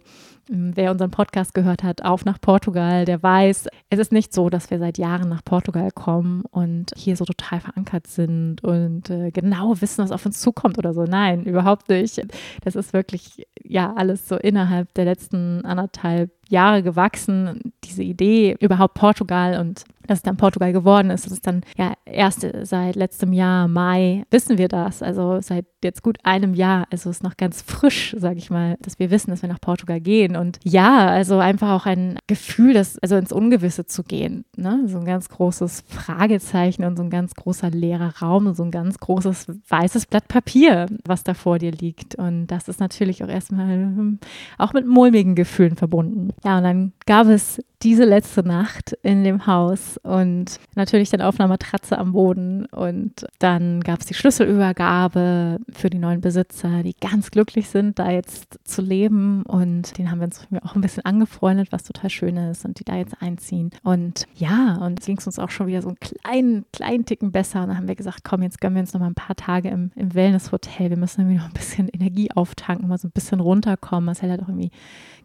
ähm, wer unseren Podcast gehört hat, auf nach Portugal, der weiß, es ist nicht so, dass wir seit Jahren nach Portugal kommen und hier so total verankert sind und äh, genau wissen, was auf uns zukommt oder so. Nein, überhaupt nicht. Das ist wirklich, ja, alles so innerhalb der letzten anderthalb Jahre gewachsen, diese Idee überhaupt Portugal und dass es dann Portugal geworden ist. Das ist dann ja erst seit letztem Jahr, Mai, wissen wir das. Also seit jetzt gut einem Jahr. Also ist noch ganz frisch, sage ich mal, dass wir wissen, dass wir nach Portugal gehen. Und ja, also einfach auch ein Gefühl, das, also ins Ungewisse zu gehen. Ne? So ein ganz großes Fragezeichen und so ein ganz großer leerer Raum so ein ganz großes weißes Blatt Papier, was da vor dir liegt. Und das ist natürlich auch erstmal hm, auch mit mulmigen Gefühlen verbunden. Ja, und dann gab es diese letzte Nacht in dem Haus und natürlich dann auf einer Matratze am Boden. Und dann gab es die Schlüsselübergabe für die neuen Besitzer, die ganz glücklich sind, da jetzt zu leben. Und den haben wir uns auch ein bisschen angefreundet, was total schön ist und die da jetzt einziehen. Und ja, und es ging uns auch schon wieder so einen kleinen, kleinen Ticken besser. Und dann haben wir gesagt, komm, jetzt gönnen wir uns noch mal ein paar Tage im, im Wellness-Hotel. Wir müssen irgendwie noch ein bisschen Energie auftanken, mal so ein bisschen runterkommen. Marcel hat auch irgendwie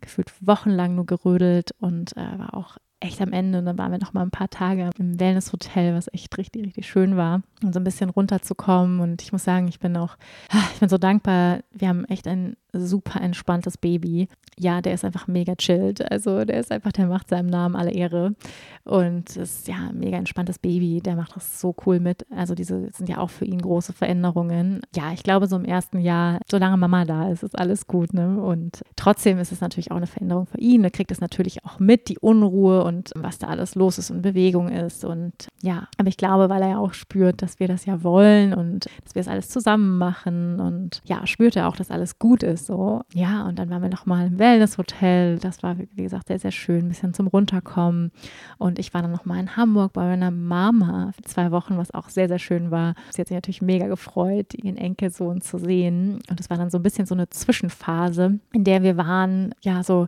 gefühlt wochenlang nur gerödelt und äh, war auch echt am Ende. Und dann waren wir noch mal ein paar Tage im Wellness-Hotel, was echt richtig, richtig schön war, um so ein bisschen runterzukommen. Und ich muss sagen, ich bin auch, ich bin so dankbar. Wir haben echt ein super entspanntes Baby. Ja, der ist einfach mega chillt. Also der ist einfach, der macht seinem Namen alle Ehre. Und ist ja ein mega entspanntes Baby. Der macht das so cool mit. Also diese sind ja auch für ihn große Veränderungen. Ja, ich glaube, so im ersten Jahr, solange Mama da ist, ist alles gut. Ne? Und trotzdem ist es natürlich auch eine Veränderung für ihn. Er kriegt es natürlich auch mit, die Unruhe und was da alles los ist und Bewegung ist. Und ja, aber ich glaube, weil er ja auch spürt, dass wir das ja wollen und dass wir es alles zusammen machen. Und ja, spürt er auch, dass alles gut ist so. Ja, und dann waren wir nochmal im Wellness-Hotel. Das war, wie gesagt, sehr, sehr schön, ein bisschen zum Runterkommen. Und ich war dann nochmal in Hamburg bei meiner Mama für zwei Wochen, was auch sehr, sehr schön war. Sie hat sich natürlich mega gefreut, ihren Enkelsohn zu sehen. Und es war dann so ein bisschen so eine Zwischenphase, in der wir waren, ja, so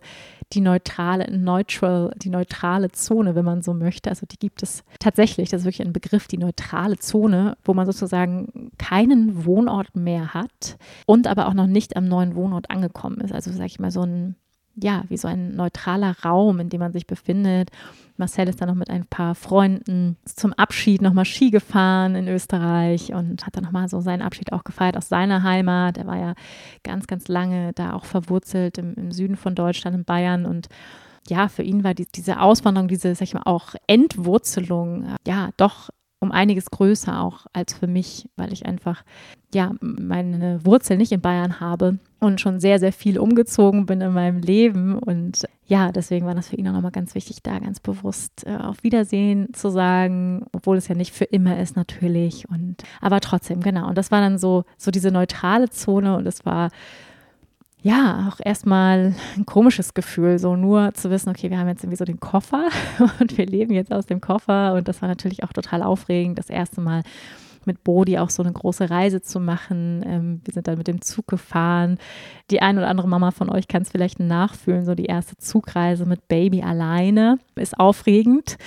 die neutrale, neutral, die neutrale Zone, wenn man so möchte. Also die gibt es tatsächlich, das ist wirklich ein Begriff, die neutrale Zone, wo man sozusagen keinen Wohnort mehr hat und aber auch noch nicht am neuen Wohnort angekommen ist. Also sage ich mal so ein ja, wie so ein neutraler Raum, in dem man sich befindet. Marcel ist dann noch mit ein paar Freunden zum Abschied nochmal Ski gefahren in Österreich und hat dann nochmal so seinen Abschied auch gefeiert aus seiner Heimat. Er war ja ganz, ganz lange da auch verwurzelt im, im Süden von Deutschland, in Bayern und ja, für ihn war die, diese Auswanderung, diese, sag ich mal, auch Entwurzelung, ja, doch um einiges größer auch als für mich, weil ich einfach ja meine Wurzel nicht in Bayern habe und schon sehr sehr viel umgezogen bin in meinem Leben. Und ja deswegen war das für ihn auch nochmal ganz wichtig da ganz bewusst äh, auf Wiedersehen zu sagen obwohl es ja nicht für immer ist natürlich. Und aber trotzdem genau. Und das war dann so so diese neutrale Zone und es war ja, auch erstmal ein komisches Gefühl, so nur zu wissen, okay, wir haben jetzt irgendwie so den Koffer und wir leben jetzt aus dem Koffer. Und das war natürlich auch total aufregend, das erste Mal mit Bodi auch so eine große Reise zu machen. Ähm, wir sind dann mit dem Zug gefahren. Die ein oder andere Mama von euch kann es vielleicht nachfühlen. So die erste Zugreise mit Baby alleine ist aufregend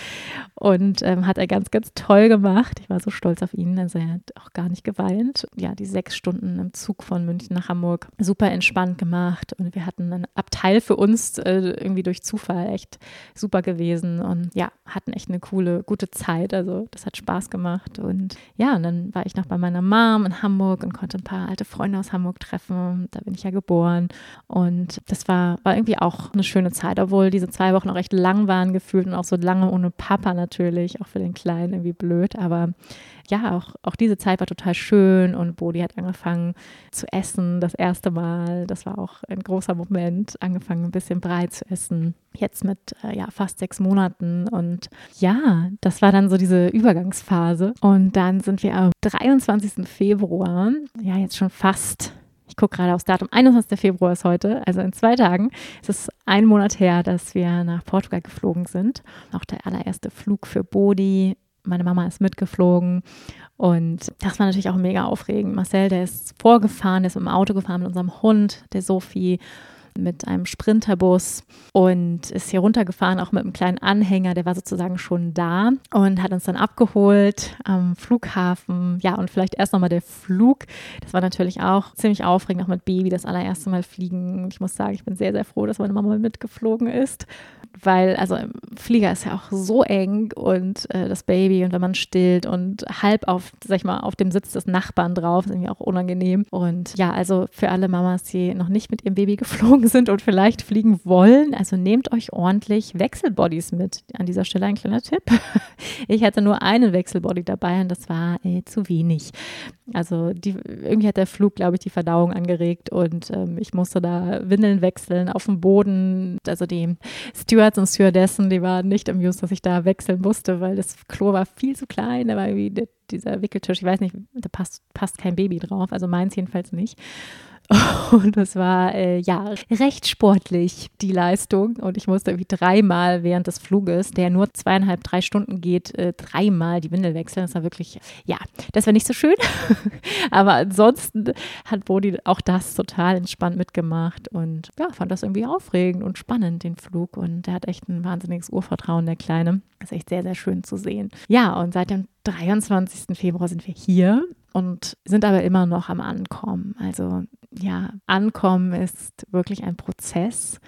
und ähm, hat er ganz, ganz toll gemacht. Ich war so stolz auf ihn. Also er hat auch gar nicht geweint. Ja, die sechs Stunden im Zug von München nach Hamburg super entspannt gemacht und wir hatten ein Abteil für uns äh, irgendwie durch Zufall echt super gewesen und ja, hatten echt eine coole, gute Zeit. Also das hat Spaß gemacht und ja, dann war ich noch bei meiner Mom in Hamburg und konnte ein paar alte Freunde aus Hamburg treffen. Da bin ich ja geboren. Und das war, war irgendwie auch eine schöne Zeit, obwohl diese zwei Wochen auch recht lang waren gefühlt und auch so lange ohne Papa natürlich, auch für den Kleinen irgendwie blöd. Aber ja, auch, auch diese Zeit war total schön und Bodi hat angefangen zu essen das erste Mal. Das war auch ein großer Moment, angefangen ein bisschen Brei zu essen. Jetzt mit äh, ja, fast sechs Monaten und ja, das war dann so diese Übergangsphase. Und dann sind wir am 23. Februar, ja, jetzt schon fast ich gucke gerade aufs Datum, 21. Februar ist heute, also in zwei Tagen. Es ist ein Monat her, dass wir nach Portugal geflogen sind. Auch der allererste Flug für Bodi meine Mama ist mitgeflogen und das war natürlich auch mega aufregend. Marcel, der ist vorgefahren, der ist im Auto gefahren mit unserem Hund, der Sophie mit einem Sprinterbus und ist hier runtergefahren, auch mit einem kleinen Anhänger, der war sozusagen schon da und hat uns dann abgeholt am Flughafen. Ja, und vielleicht erst nochmal der Flug. Das war natürlich auch ziemlich aufregend, auch mit Baby das allererste Mal fliegen. Ich muss sagen, ich bin sehr, sehr froh, dass meine Mama mitgeflogen ist weil, also Flieger ist ja auch so eng und äh, das Baby und wenn man stillt und halb auf, sag ich mal, auf dem Sitz des Nachbarn drauf, ist irgendwie auch unangenehm. Und ja, also für alle Mamas, die noch nicht mit ihrem Baby geflogen sind und vielleicht fliegen wollen, also nehmt euch ordentlich Wechselbodies mit. An dieser Stelle ein kleiner Tipp. Ich hatte nur einen Wechselbody dabei und das war äh, zu wenig. Also die, irgendwie hat der Flug, glaube ich, die Verdauung angeregt und ähm, ich musste da Windeln wechseln auf dem Boden. Also die Stewards und Stewardessen, die waren nicht amused, dass ich da wechseln musste, weil das Klo war viel zu klein. Da war irgendwie dieser Wickeltisch, ich weiß nicht, da passt, passt kein Baby drauf, also meins jedenfalls nicht. Und das war äh, ja recht sportlich, die Leistung. Und ich musste irgendwie dreimal während des Fluges, der nur zweieinhalb, drei Stunden geht, äh, dreimal die Windel wechseln. Das war wirklich, ja, das war nicht so schön. Aber ansonsten hat Bodi auch das total entspannt mitgemacht und ja, fand das irgendwie aufregend und spannend, den Flug. Und er hat echt ein wahnsinniges Urvertrauen, der Kleine. Das ist echt sehr, sehr schön zu sehen. Ja, und seit dem 23. Februar sind wir hier und sind aber immer noch am Ankommen. Also ja, Ankommen ist wirklich ein Prozess.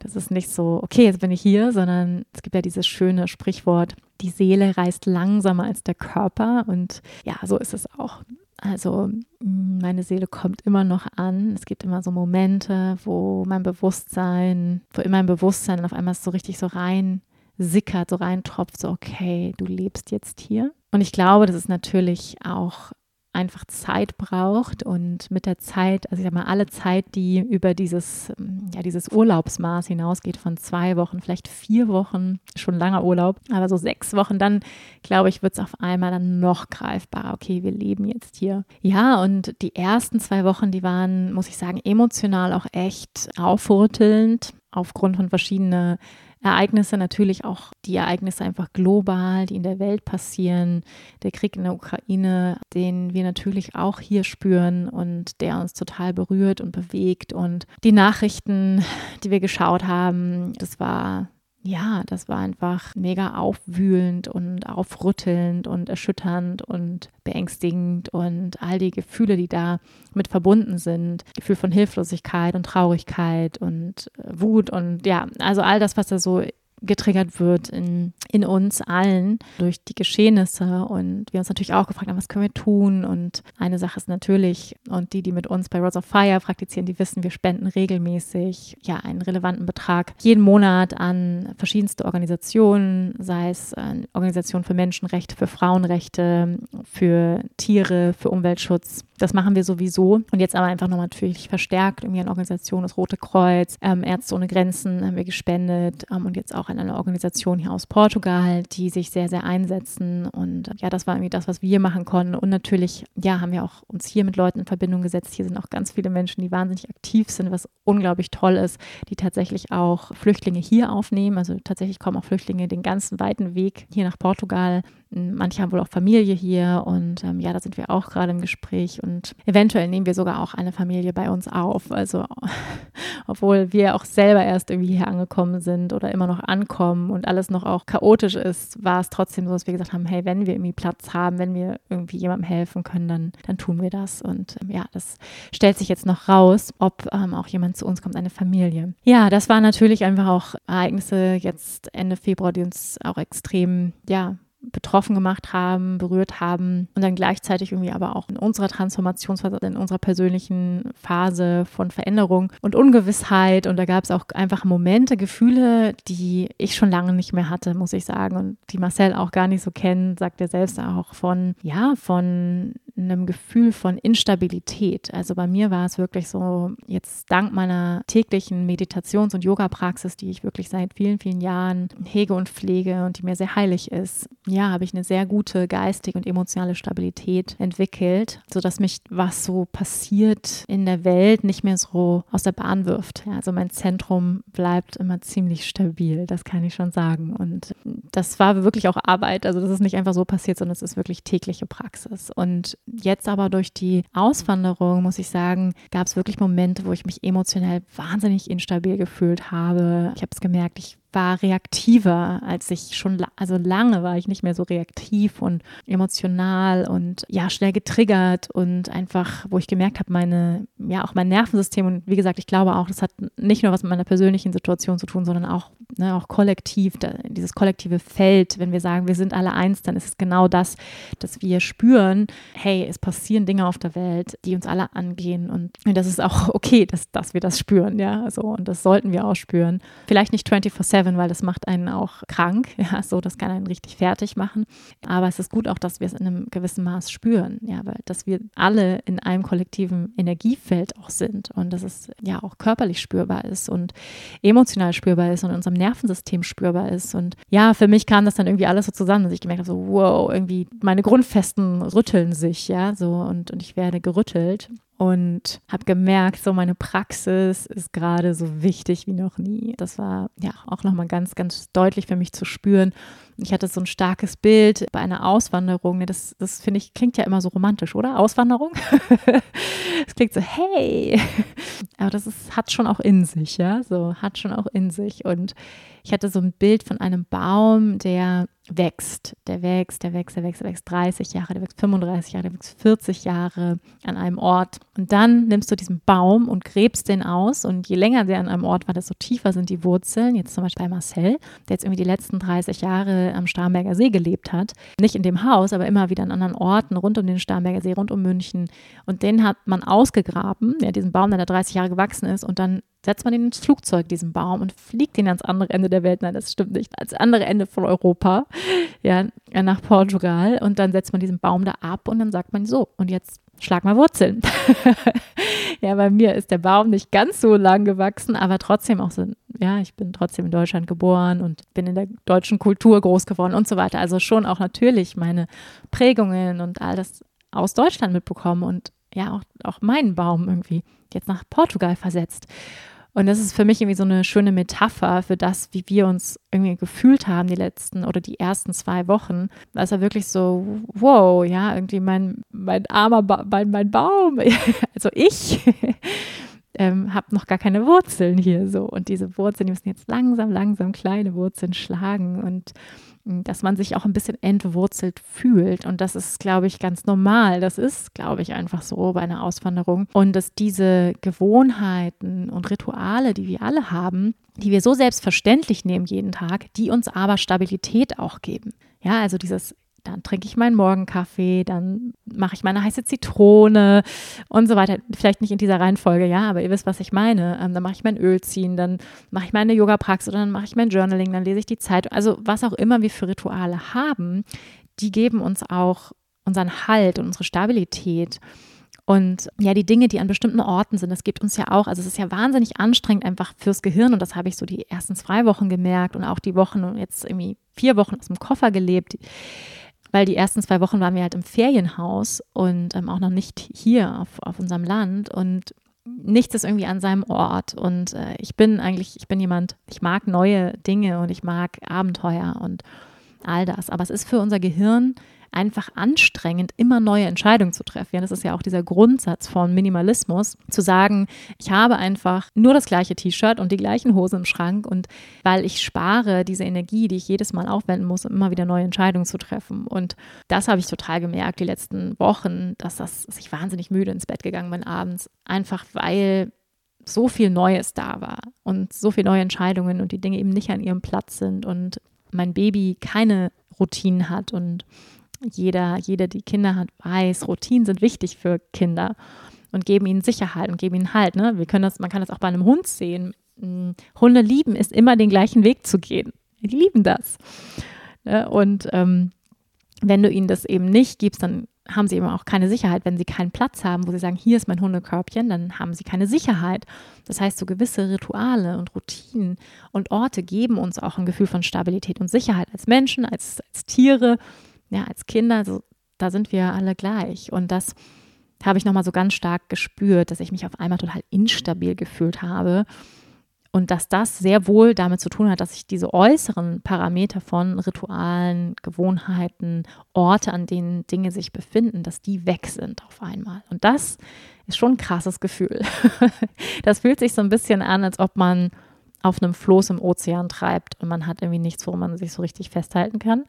Das ist nicht so, okay, jetzt bin ich hier, sondern es gibt ja dieses schöne Sprichwort, die Seele reist langsamer als der Körper. Und ja, so ist es auch. Also meine Seele kommt immer noch an. Es gibt immer so Momente, wo mein Bewusstsein, wo in mein Bewusstsein auf einmal so richtig so rein sickert, so reintropft, so okay, du lebst jetzt hier. Und ich glaube, das ist natürlich auch einfach Zeit braucht und mit der Zeit, also ich sag mal, alle Zeit, die über dieses, ja, dieses Urlaubsmaß hinausgeht von zwei Wochen, vielleicht vier Wochen, schon langer Urlaub, aber so sechs Wochen, dann glaube ich, wird es auf einmal dann noch greifbarer. Okay, wir leben jetzt hier. Ja, und die ersten zwei Wochen, die waren, muss ich sagen, emotional auch echt aufrüttelnd aufgrund von verschiedenen Ereignisse, natürlich auch die Ereignisse einfach global, die in der Welt passieren. Der Krieg in der Ukraine, den wir natürlich auch hier spüren und der uns total berührt und bewegt. Und die Nachrichten, die wir geschaut haben, das war ja, das war einfach mega aufwühlend und aufrüttelnd und erschütternd und beängstigend und all die Gefühle, die da mit verbunden sind. Gefühl von Hilflosigkeit und Traurigkeit und äh, Wut und ja, also all das, was da so getriggert wird in, in uns allen durch die Geschehnisse und wir uns natürlich auch gefragt haben, was können wir tun und eine Sache ist natürlich und die, die mit uns bei Rods of Fire praktizieren, die wissen, wir spenden regelmäßig ja einen relevanten Betrag jeden Monat an verschiedenste Organisationen, sei es eine Organisation für Menschenrechte, für Frauenrechte, für Tiere, für Umweltschutz, das machen wir sowieso. Und jetzt aber einfach nochmal natürlich verstärkt. Irgendwie eine Organisation, das Rote Kreuz, ähm, Ärzte ohne Grenzen haben wir gespendet ähm, und jetzt auch in einer Organisation hier aus Portugal, die sich sehr, sehr einsetzen. Und ja, das war irgendwie das, was wir machen konnten. Und natürlich, ja, haben wir auch uns hier mit Leuten in Verbindung gesetzt. Hier sind auch ganz viele Menschen, die wahnsinnig aktiv sind, was unglaublich toll ist, die tatsächlich auch Flüchtlinge hier aufnehmen. Also tatsächlich kommen auch Flüchtlinge den ganzen weiten Weg hier nach Portugal Manche haben wohl auch Familie hier und ähm, ja, da sind wir auch gerade im Gespräch und eventuell nehmen wir sogar auch eine Familie bei uns auf. Also, obwohl wir auch selber erst irgendwie hier angekommen sind oder immer noch ankommen und alles noch auch chaotisch ist, war es trotzdem so, dass wir gesagt haben: hey, wenn wir irgendwie Platz haben, wenn wir irgendwie jemandem helfen können, dann, dann tun wir das. Und ähm, ja, das stellt sich jetzt noch raus, ob ähm, auch jemand zu uns kommt, eine Familie. Ja, das waren natürlich einfach auch Ereignisse jetzt Ende Februar, die uns auch extrem, ja, betroffen gemacht haben, berührt haben und dann gleichzeitig irgendwie aber auch in unserer Transformationsphase, in unserer persönlichen Phase von Veränderung und Ungewissheit. Und da gab es auch einfach Momente, Gefühle, die ich schon lange nicht mehr hatte, muss ich sagen. Und die Marcel auch gar nicht so kennt, sagt er selbst auch von, ja, von einem Gefühl von Instabilität. Also bei mir war es wirklich so, jetzt dank meiner täglichen Meditations- und Yoga-Praxis, die ich wirklich seit vielen, vielen Jahren hege und pflege und die mir sehr heilig ist, ja, habe ich eine sehr gute geistige und emotionale Stabilität entwickelt, sodass mich, was so passiert in der Welt, nicht mehr so aus der Bahn wirft. Ja, also mein Zentrum bleibt immer ziemlich stabil, das kann ich schon sagen. Und das war wirklich auch Arbeit. Also das ist nicht einfach so passiert, sondern es ist wirklich tägliche Praxis. Und jetzt aber durch die Auswanderung, muss ich sagen, gab es wirklich Momente, wo ich mich emotionell wahnsinnig instabil gefühlt habe. Ich habe es gemerkt, ich war reaktiver, als ich schon, also lange war ich nicht mehr so reaktiv und emotional und ja, schnell getriggert und einfach, wo ich gemerkt habe, meine, ja, auch mein Nervensystem und wie gesagt, ich glaube auch, das hat nicht nur was mit meiner persönlichen Situation zu tun, sondern auch, ne, auch kollektiv, da, dieses kollektive Feld, wenn wir sagen, wir sind alle eins, dann ist es genau das, dass wir spüren, hey, es passieren Dinge auf der Welt, die uns alle angehen und, das ist auch okay, dass, dass wir das spüren, ja, so und das sollten wir auch spüren. Vielleicht nicht 24-7, Seven, weil das macht einen auch krank. Ja, so, das kann einen richtig fertig machen. Aber es ist gut auch, dass wir es in einem gewissen Maß spüren. Ja, weil dass wir alle in einem kollektiven Energiefeld auch sind und dass es ja auch körperlich spürbar ist und emotional spürbar ist und in unserem Nervensystem spürbar ist. Und ja, für mich kam das dann irgendwie alles so zusammen, dass ich gemerkt habe, so, wow, irgendwie meine Grundfesten rütteln sich, ja, so und, und ich werde gerüttelt und habe gemerkt, so meine Praxis ist gerade so wichtig wie noch nie. Das war ja auch nochmal ganz, ganz deutlich für mich zu spüren. Ich hatte so ein starkes Bild bei einer Auswanderung. Das, das finde ich, klingt ja immer so romantisch, oder? Auswanderung? Es klingt so, hey. Aber das ist, hat schon auch in sich, ja. So, hat schon auch in sich. Und ich hatte so ein Bild von einem Baum, der wächst, der wächst, der wächst, der wächst, der wächst 30 Jahre, der wächst 35 Jahre, der wächst 40 Jahre an einem Ort. Und dann nimmst du diesen Baum und gräbst den aus. Und je länger der an einem Ort war, desto tiefer sind die Wurzeln. Jetzt zum Beispiel bei Marcel, der jetzt irgendwie die letzten 30 Jahre am Starnberger See gelebt hat. Nicht in dem Haus, aber immer wieder an anderen Orten rund um den Starnberger See, rund um München. Und den hat man ausgegraben, ja, diesen Baum, der da 30 Jahre gewachsen ist. Und dann setzt man ihn ins Flugzeug, diesen Baum, und fliegt ihn ans andere Ende der Welt. Nein, das stimmt nicht. Ans andere Ende von Europa, ja, nach Portugal. Und dann setzt man diesen Baum da ab und dann sagt man so, und jetzt schlag mal Wurzeln. ja, bei mir ist der Baum nicht ganz so lang gewachsen, aber trotzdem auch so, ja, ich bin trotzdem in Deutschland geboren und bin in der deutschen Kultur groß geworden und so weiter. Also schon auch natürlich meine Prägungen und all das aus Deutschland mitbekommen und ja, auch, auch meinen Baum irgendwie jetzt nach Portugal versetzt. Und das ist für mich irgendwie so eine schöne Metapher für das, wie wir uns irgendwie gefühlt haben die letzten oder die ersten zwei Wochen. Da ist ja wirklich so, wow, ja, irgendwie mein, mein armer ba mein, mein Baum, also ich. ähm, habe noch gar keine Wurzeln hier so. Und diese Wurzeln, die müssen jetzt langsam, langsam kleine Wurzeln schlagen und dass man sich auch ein bisschen entwurzelt fühlt. Und das ist, glaube ich, ganz normal. Das ist, glaube ich, einfach so bei einer Auswanderung. Und dass diese Gewohnheiten und Rituale, die wir alle haben, die wir so selbstverständlich nehmen jeden Tag, die uns aber Stabilität auch geben. Ja, also dieses dann trinke ich meinen Morgenkaffee, dann mache ich meine heiße Zitrone und so weiter. Vielleicht nicht in dieser Reihenfolge, ja, aber ihr wisst, was ich meine. Ähm, dann mache ich mein Öl ziehen, dann mache ich meine Yoga-Praxis oder dann mache ich mein Journaling, dann lese ich die Zeit. Also was auch immer wir für Rituale haben, die geben uns auch unseren Halt und unsere Stabilität. Und ja, die Dinge, die an bestimmten Orten sind, das gibt uns ja auch, also es ist ja wahnsinnig anstrengend einfach fürs Gehirn und das habe ich so die ersten zwei Wochen gemerkt und auch die Wochen und jetzt irgendwie vier Wochen aus dem Koffer gelebt, weil die ersten zwei Wochen waren wir halt im Ferienhaus und ähm, auch noch nicht hier auf, auf unserem Land. Und nichts ist irgendwie an seinem Ort. Und äh, ich bin eigentlich, ich bin jemand, ich mag neue Dinge und ich mag Abenteuer und all das, aber es ist für unser Gehirn einfach anstrengend, immer neue Entscheidungen zu treffen. Das ist ja auch dieser Grundsatz von Minimalismus, zu sagen, ich habe einfach nur das gleiche T-Shirt und die gleichen Hosen im Schrank und weil ich spare diese Energie, die ich jedes Mal aufwenden muss, um immer wieder neue Entscheidungen zu treffen. Und das habe ich total gemerkt die letzten Wochen, dass das, dass ich wahnsinnig müde ins Bett gegangen bin abends, einfach weil so viel Neues da war und so viele neue Entscheidungen und die Dinge eben nicht an ihrem Platz sind und mein Baby keine Routinen hat und jeder, jeder, die Kinder hat, weiß, Routinen sind wichtig für Kinder und geben ihnen Sicherheit und geben ihnen Halt. Ne? Wir können das, man kann das auch bei einem Hund sehen. Hm, Hunde lieben es, immer den gleichen Weg zu gehen. Die lieben das. Ne? Und ähm, wenn du ihnen das eben nicht gibst, dann haben sie eben auch keine Sicherheit. Wenn sie keinen Platz haben, wo sie sagen, hier ist mein Hundekörbchen, dann haben sie keine Sicherheit. Das heißt, so gewisse Rituale und Routinen und Orte geben uns auch ein Gefühl von Stabilität und Sicherheit als Menschen, als, als Tiere ja, als Kinder, so, da sind wir alle gleich. Und das habe ich nochmal so ganz stark gespürt, dass ich mich auf einmal total instabil gefühlt habe. Und dass das sehr wohl damit zu tun hat, dass ich diese äußeren Parameter von Ritualen, Gewohnheiten, Orte, an denen Dinge sich befinden, dass die weg sind auf einmal. Und das ist schon ein krasses Gefühl. Das fühlt sich so ein bisschen an, als ob man auf einem Floß im Ozean treibt und man hat irgendwie nichts, worum man sich so richtig festhalten kann.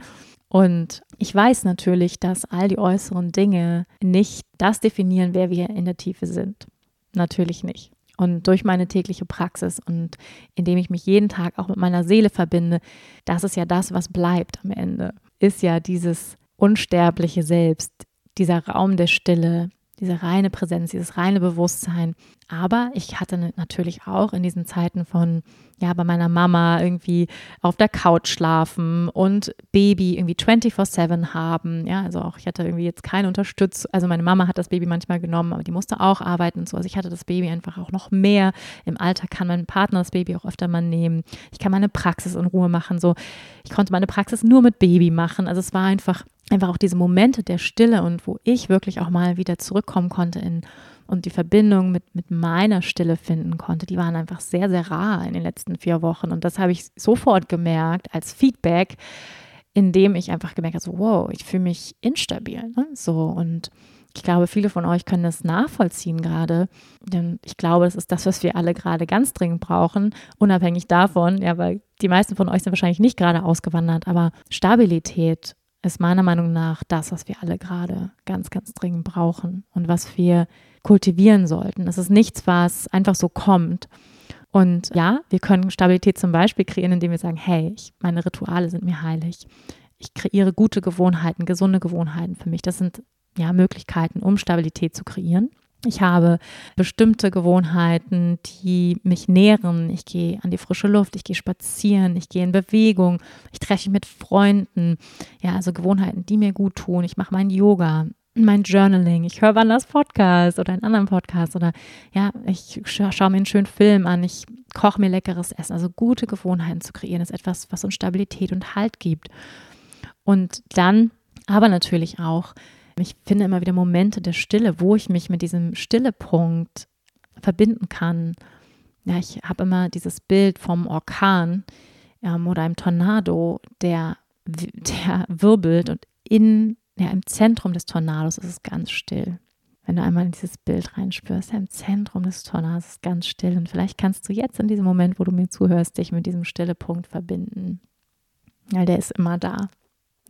Und ich weiß natürlich, dass all die äußeren Dinge nicht das definieren, wer wir in der Tiefe sind. Natürlich nicht. Und durch meine tägliche Praxis und indem ich mich jeden Tag auch mit meiner Seele verbinde, das ist ja das, was bleibt am Ende, ist ja dieses unsterbliche Selbst, dieser Raum der Stille, diese reine Präsenz, dieses reine Bewusstsein. Aber ich hatte natürlich auch in diesen Zeiten von, ja, bei meiner Mama irgendwie auf der Couch schlafen und Baby irgendwie 24-7 haben. Ja, also auch, ich hatte irgendwie jetzt keine Unterstützung. Also meine Mama hat das Baby manchmal genommen, aber die musste auch arbeiten und so. Also ich hatte das Baby einfach auch noch mehr. Im Alter kann mein Partner das Baby auch öfter mal nehmen. Ich kann meine Praxis in Ruhe machen. So, ich konnte meine Praxis nur mit Baby machen. Also es war einfach einfach auch diese Momente der Stille und wo ich wirklich auch mal wieder zurückkommen konnte in, und die Verbindung mit, mit meiner Stille finden konnte, die waren einfach sehr, sehr rar in den letzten vier Wochen. Und das habe ich sofort gemerkt als Feedback, indem ich einfach gemerkt habe, so, wow, ich fühle mich instabil. Ne? So und ich glaube, viele von euch können das nachvollziehen gerade, denn ich glaube, das ist das, was wir alle gerade ganz dringend brauchen, unabhängig davon, ja, weil die meisten von euch sind wahrscheinlich nicht gerade ausgewandert, aber Stabilität ist meiner Meinung nach das, was wir alle gerade ganz, ganz dringend brauchen und was wir kultivieren sollten. Es ist nichts, was einfach so kommt. Und ja, wir können Stabilität zum Beispiel kreieren, indem wir sagen, hey, ich, meine Rituale sind mir heilig. Ich kreiere gute Gewohnheiten, gesunde Gewohnheiten für mich. Das sind ja Möglichkeiten, um Stabilität zu kreieren. Ich habe bestimmte Gewohnheiten, die mich nähren. Ich gehe an die frische Luft, ich gehe spazieren, ich gehe in Bewegung, ich treffe mich mit Freunden. Ja, also Gewohnheiten, die mir gut tun. Ich mache mein Yoga, mein Journaling, ich höre Wanders Podcast oder einen anderen Podcast oder ja, ich scha schaue mir einen schönen Film an, ich koche mir leckeres Essen. Also gute Gewohnheiten zu kreieren, ist etwas, was uns Stabilität und Halt gibt. Und dann aber natürlich auch ich finde immer wieder Momente der Stille, wo ich mich mit diesem Stillepunkt verbinden kann. Ja, ich habe immer dieses Bild vom Orkan ähm, oder einem Tornado, der, der wirbelt und in, ja, im Zentrum des Tornados ist es ganz still. Wenn du einmal in dieses Bild reinspürst, ja, im Zentrum des Tornados ist es ganz still. Und vielleicht kannst du jetzt in diesem Moment, wo du mir zuhörst, dich mit diesem Stillepunkt verbinden. Weil der ist immer da.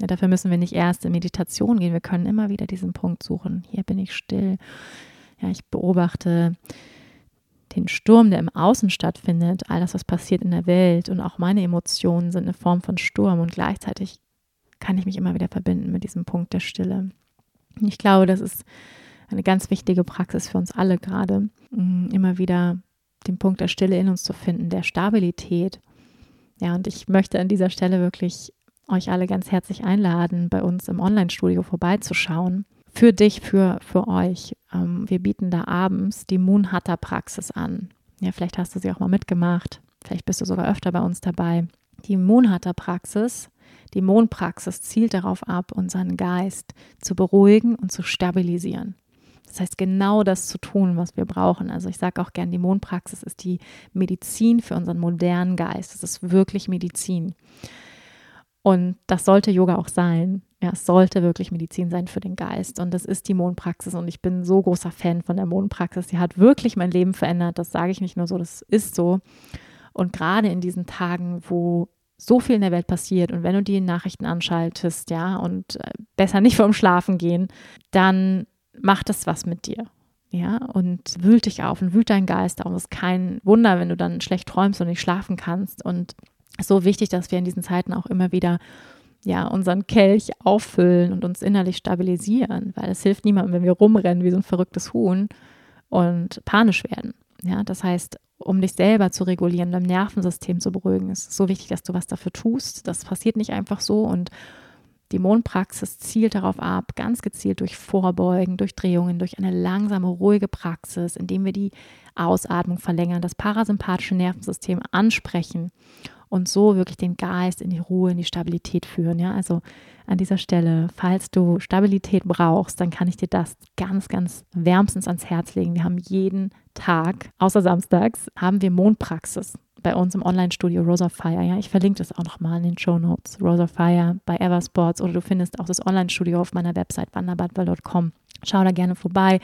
Ja, dafür müssen wir nicht erst in Meditation gehen. Wir können immer wieder diesen Punkt suchen. Hier bin ich still. Ja, ich beobachte den Sturm, der im Außen stattfindet, all das, was passiert in der Welt und auch meine Emotionen sind eine Form von Sturm und gleichzeitig kann ich mich immer wieder verbinden mit diesem Punkt der Stille. Ich glaube, das ist eine ganz wichtige Praxis für uns alle gerade, mm, immer wieder den Punkt der Stille in uns zu finden, der Stabilität. Ja, und ich möchte an dieser Stelle wirklich euch alle ganz herzlich einladen, bei uns im Online-Studio vorbeizuschauen. für dich, für, für euch. Ähm, wir bieten da abends die Moon Hatha Praxis an. Ja, vielleicht hast du sie auch mal mitgemacht. Vielleicht bist du sogar öfter bei uns dabei. Die Moon Hatha Praxis, die Mondpraxis zielt darauf ab, unseren Geist zu beruhigen und zu stabilisieren. Das heißt, genau das zu tun, was wir brauchen. Also ich sage auch gern, die Mondpraxis ist die Medizin für unseren modernen Geist. Es ist wirklich Medizin. Und das sollte Yoga auch sein. Ja, es sollte wirklich Medizin sein für den Geist. Und das ist die Mondpraxis. Und ich bin so großer Fan von der Mondpraxis. Sie hat wirklich mein Leben verändert. Das sage ich nicht nur so, das ist so. Und gerade in diesen Tagen, wo so viel in der Welt passiert und wenn du die Nachrichten anschaltest, ja, und äh, besser nicht vorm Schlafen gehen, dann macht es was mit dir. Ja, und wühlt dich auf und wühlt deinen Geist auf. Es ist kein Wunder, wenn du dann schlecht träumst und nicht schlafen kannst. Und so wichtig, dass wir in diesen Zeiten auch immer wieder ja, unseren Kelch auffüllen und uns innerlich stabilisieren, weil es hilft niemandem, wenn wir rumrennen wie so ein verrücktes Huhn und panisch werden. Ja, das heißt, um dich selber zu regulieren, dein Nervensystem zu beruhigen, ist es so wichtig, dass du was dafür tust. Das passiert nicht einfach so und die Mondpraxis zielt darauf ab, ganz gezielt durch Vorbeugen, durch Drehungen, durch eine langsame, ruhige Praxis, indem wir die Ausatmung verlängern, das parasympathische Nervensystem ansprechen und so wirklich den Geist in die Ruhe, in die Stabilität führen. Ja, also an dieser Stelle, falls du Stabilität brauchst, dann kann ich dir das ganz, ganz wärmstens ans Herz legen. Wir haben jeden Tag, außer samstags, haben wir Mondpraxis bei uns im Online-Studio Rosa Fire. Ja, ich verlinke das auch nochmal in den Show Notes. Rosa Fire bei Eversports oder du findest auch das Online-Studio auf meiner Website wanderbadwell.com. Schau da gerne vorbei.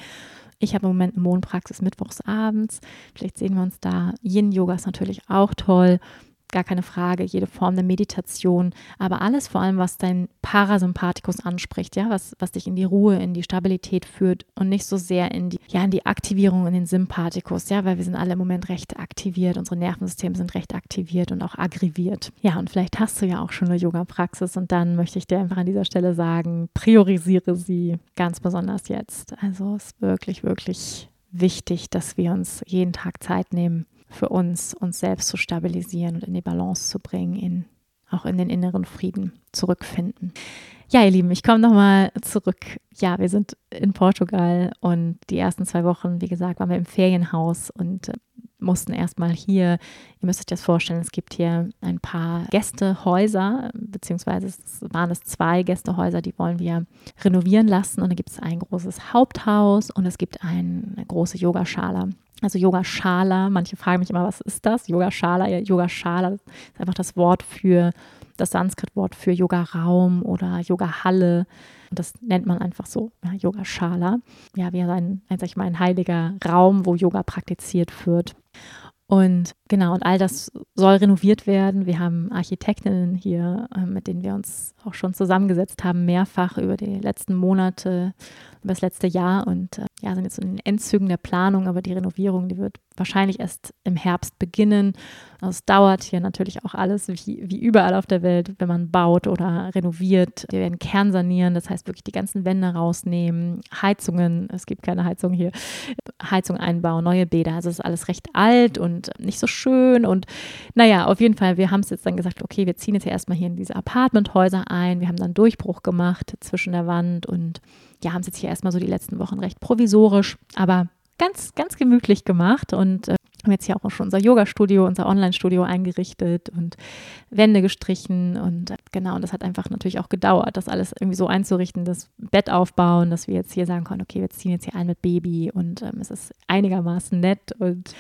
Ich habe im Moment eine Mondpraxis mittwochs abends. Vielleicht sehen wir uns da. Yin-Yoga ist natürlich auch toll gar keine Frage, jede Form der Meditation, aber alles vor allem, was dein Parasympathikus anspricht, ja, was, was dich in die Ruhe, in die Stabilität führt und nicht so sehr in die, ja, in die Aktivierung in den Sympathikus, ja, weil wir sind alle im Moment recht aktiviert, unsere Nervensysteme sind recht aktiviert und auch aggriviert. Ja, und vielleicht hast du ja auch schon eine Yoga-Praxis und dann möchte ich dir einfach an dieser Stelle sagen, priorisiere sie ganz besonders jetzt. Also es ist wirklich, wirklich wichtig, dass wir uns jeden Tag Zeit nehmen, für uns, uns selbst zu stabilisieren und in die Balance zu bringen, in, auch in den inneren Frieden zurückfinden. Ja, ihr Lieben, ich komme nochmal zurück. Ja, wir sind in Portugal und die ersten zwei Wochen, wie gesagt, waren wir im Ferienhaus und äh, mussten erstmal hier, ihr müsst euch das vorstellen, es gibt hier ein paar Gästehäuser, beziehungsweise es waren es zwei Gästehäuser, die wollen wir renovieren lassen. Und da gibt es ein großes Haupthaus und es gibt ein, eine große Yogaschala. Also Yogashala, manche fragen mich immer, was ist das? Yogashala, ja, Yogashala ist einfach das Wort für, das Sanskrit-Wort für Yoga-Raum oder Yoga-Halle. Und das nennt man einfach so, ja, Yogashala. Ja, wie ein, ein, sag ich mal, ein heiliger Raum, wo Yoga praktiziert wird. Und genau, und all das soll renoviert werden. Wir haben Architektinnen hier, äh, mit denen wir uns auch schon zusammengesetzt haben, mehrfach über die letzten Monate, über das letzte Jahr und äh, ja, sind jetzt in den Endzügen der Planung, aber die Renovierung, die wird wahrscheinlich erst im Herbst beginnen. Also es dauert hier natürlich auch alles, wie, wie überall auf der Welt, wenn man baut oder renoviert. Wir werden Kern sanieren, das heißt wirklich die ganzen Wände rausnehmen, Heizungen, es gibt keine Heizung hier, Heizung einbauen, neue Bäder. Also es ist alles recht alt und nicht so schön. Und naja, auf jeden Fall, wir haben es jetzt dann gesagt, okay, wir ziehen jetzt ja erstmal hier in diese Apartmenthäuser ein. Wir haben dann Durchbruch gemacht zwischen der Wand und ja, haben es jetzt hier erstmal so die letzten Wochen recht provisorisch, aber ganz, ganz gemütlich gemacht und äh, haben jetzt hier auch schon unser Yoga-Studio, unser Online-Studio eingerichtet und Wände gestrichen und äh, genau, und das hat einfach natürlich auch gedauert, das alles irgendwie so einzurichten, das Bett aufbauen, dass wir jetzt hier sagen können, okay, wir ziehen jetzt hier ein mit Baby und ähm, es ist einigermaßen nett und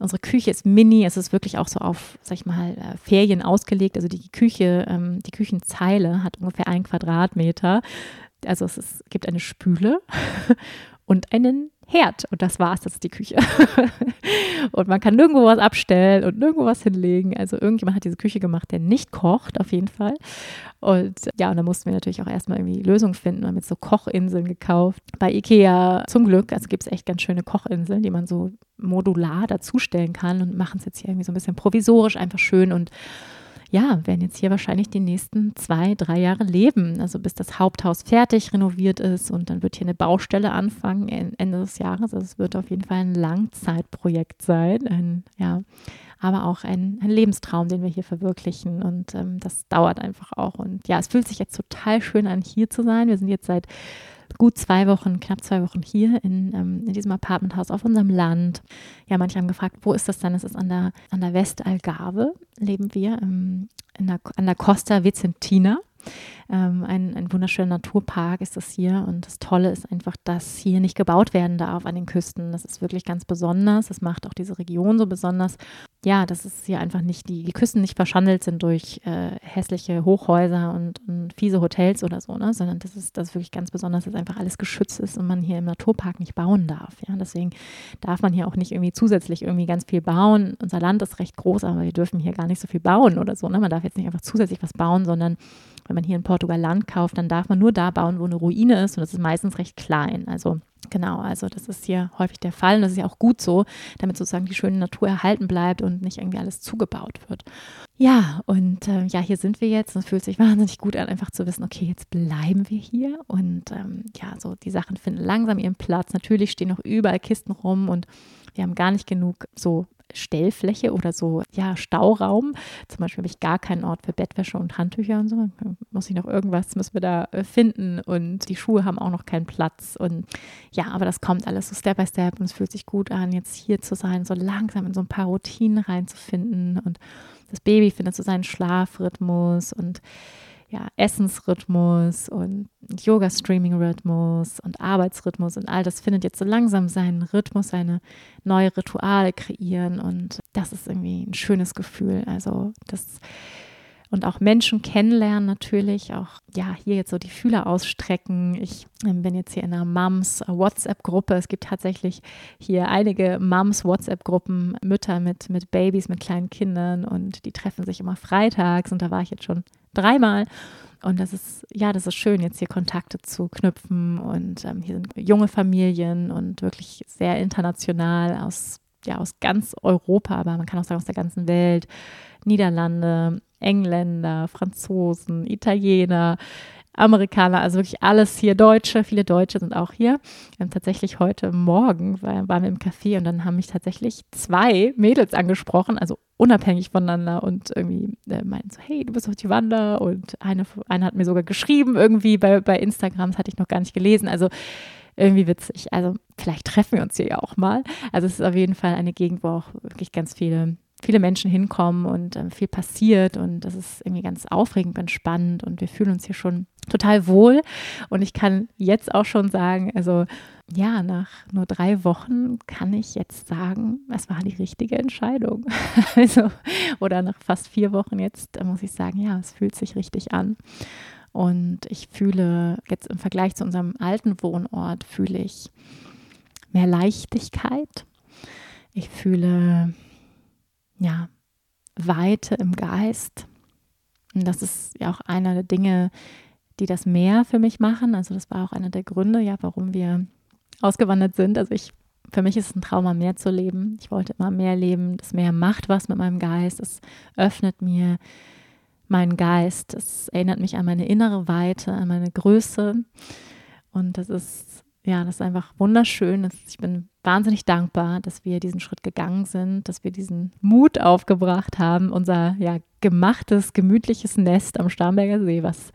Unsere Küche ist mini, es ist wirklich auch so auf, sag ich mal, äh, Ferien ausgelegt. Also die Küche, ähm, die Küchenzeile hat ungefähr einen Quadratmeter. Also es ist, gibt eine Spüle und einen Herd. Und das war's, das ist die Küche. und man kann nirgendwo was abstellen und nirgendwo was hinlegen. Also irgendjemand hat diese Küche gemacht, der nicht kocht, auf jeden Fall. Und ja, und da mussten wir natürlich auch erstmal irgendwie Lösungen finden. Wir haben jetzt so Kochinseln gekauft. Bei Ikea zum Glück, also gibt es echt ganz schöne Kochinseln, die man so modular dazustellen kann und machen es jetzt hier irgendwie so ein bisschen provisorisch, einfach schön und ja, werden jetzt hier wahrscheinlich die nächsten zwei, drei Jahre leben. Also bis das Haupthaus fertig renoviert ist und dann wird hier eine Baustelle anfangen Ende des Jahres. Also es wird auf jeden Fall ein Langzeitprojekt sein. Ein, ja, aber auch ein, ein, Lebenstraum, den wir hier verwirklichen. Und ähm, das dauert einfach auch. Und ja, es fühlt sich jetzt total schön an, hier zu sein. Wir sind jetzt seit gut zwei Wochen, knapp zwei Wochen hier in, ähm, in diesem Apartmenthaus auf unserem Land. Ja, manche haben gefragt, wo ist das dann? Es ist an der, an der Westalgarve, leben wir, ähm, der, an der Costa Vicentina. Ähm, ein, ein wunderschöner Naturpark ist das hier. Und das Tolle ist einfach, dass hier nicht gebaut werden darf an den Küsten. Das ist wirklich ganz besonders. Das macht auch diese Region so besonders. Ja, dass es hier einfach nicht, die, die Küsten nicht verschandelt sind durch äh, hässliche Hochhäuser und, und, fiese Hotels oder so, ne? sondern das ist, das ist wirklich ganz besonders, dass einfach alles geschützt ist und man hier im Naturpark nicht bauen darf. Ja? Deswegen darf man hier auch nicht irgendwie zusätzlich irgendwie ganz viel bauen. Unser Land ist recht groß, aber wir dürfen hier gar nicht so viel bauen oder so. Ne? Man darf jetzt nicht einfach zusätzlich was bauen, sondern wenn man hier in Portugal Land kauft, dann darf man nur da bauen, wo eine Ruine ist und das ist meistens recht klein. Also Genau, also das ist hier häufig der Fall und das ist ja auch gut so, damit sozusagen die schöne Natur erhalten bleibt und nicht irgendwie alles zugebaut wird. Ja, und äh, ja, hier sind wir jetzt und es fühlt sich wahnsinnig gut an, einfach zu wissen, okay, jetzt bleiben wir hier und ähm, ja, so die Sachen finden langsam ihren Platz. Natürlich stehen noch überall Kisten rum und wir haben gar nicht genug so Stellfläche oder so, ja, Stauraum. Zum Beispiel habe ich gar keinen Ort für Bettwäsche und Handtücher und so. Muss ich noch irgendwas, müssen wir da äh, finden. Und die Schuhe haben auch noch keinen Platz. Und ja, aber das kommt alles so Step by Step und es fühlt sich gut an, jetzt hier zu sein, so langsam in so ein paar Routinen reinzufinden. Und das Baby findet so seinen Schlafrhythmus und ja, Essensrhythmus und Yoga-Streaming-Rhythmus und Arbeitsrhythmus und all das findet jetzt so langsam seinen Rhythmus, seine neue Rituale kreieren und das ist irgendwie ein schönes Gefühl. Also das und auch Menschen kennenlernen natürlich, auch ja, hier jetzt so die Fühler ausstrecken. Ich ähm, bin jetzt hier in einer Moms WhatsApp-Gruppe. Es gibt tatsächlich hier einige Moms WhatsApp-Gruppen, Mütter mit, mit Babys, mit kleinen Kindern und die treffen sich immer freitags und da war ich jetzt schon dreimal. Und das ist, ja, das ist schön, jetzt hier Kontakte zu knüpfen. Und ähm, hier sind junge Familien und wirklich sehr international aus, ja, aus ganz Europa, aber man kann auch sagen aus der ganzen Welt. Niederlande, Engländer, Franzosen, Italiener, Amerikaner, also wirklich alles hier Deutsche, viele Deutsche sind auch hier. Haben tatsächlich heute Morgen war, waren wir im Café und dann haben mich tatsächlich zwei Mädels angesprochen, also unabhängig voneinander und irgendwie äh, meinten so, hey, du bist doch die Wanda und eine, eine hat mir sogar geschrieben irgendwie bei, bei Instagram, das hatte ich noch gar nicht gelesen, also irgendwie witzig. Also vielleicht treffen wir uns hier ja auch mal. Also es ist auf jeden Fall eine Gegend, wo auch wirklich ganz viele viele Menschen hinkommen und äh, viel passiert und das ist irgendwie ganz aufregend, ganz spannend und wir fühlen uns hier schon total wohl und ich kann jetzt auch schon sagen, also ja, nach nur drei Wochen kann ich jetzt sagen, es war die richtige Entscheidung. also, oder nach fast vier Wochen jetzt muss ich sagen, ja, es fühlt sich richtig an. Und ich fühle jetzt im Vergleich zu unserem alten Wohnort, fühle ich mehr Leichtigkeit. Ich fühle ja, Weite im Geist. Und das ist ja auch einer der Dinge, die das Meer für mich machen. Also das war auch einer der Gründe, ja, warum wir ausgewandert sind. Also ich, für mich ist es ein Traum, am Meer zu leben. Ich wollte immer mehr leben. Das Meer macht was mit meinem Geist. Es öffnet mir meinen Geist. Es erinnert mich an meine innere Weite, an meine Größe. Und das ist ja, das ist einfach wunderschön. Ich bin wahnsinnig dankbar, dass wir diesen Schritt gegangen sind, dass wir diesen Mut aufgebracht haben, unser ja gemachtes, gemütliches Nest am Starnberger See, was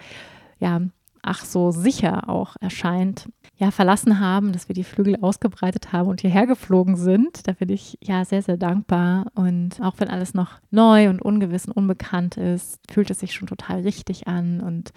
ja ach so sicher auch erscheint, ja, verlassen haben, dass wir die Flügel ausgebreitet haben und hierher geflogen sind. Da bin ich ja sehr, sehr dankbar. Und auch wenn alles noch neu und ungewiss und unbekannt ist, fühlt es sich schon total richtig an. Und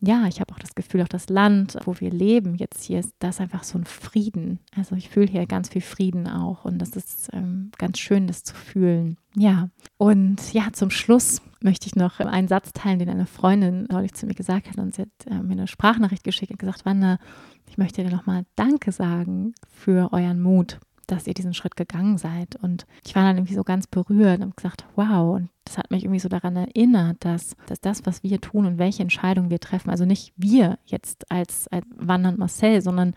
ja, ich habe auch das Gefühl, auch das Land, wo wir leben, jetzt hier ist das einfach so ein Frieden. Also ich fühle hier ganz viel Frieden auch und das ist ähm, ganz schön, das zu fühlen. Ja, und ja, zum Schluss möchte ich noch einen Satz teilen, den eine Freundin neulich zu mir gesagt hat und sie hat äh, mir eine Sprachnachricht geschickt und gesagt, Wanda, ich möchte dir nochmal Danke sagen für euren Mut dass ihr diesen Schritt gegangen seid. Und ich war dann irgendwie so ganz berührt und gesagt, wow, und das hat mich irgendwie so daran erinnert, dass, dass das, was wir tun und welche Entscheidungen wir treffen, also nicht wir jetzt als, als Wandern Marcel, sondern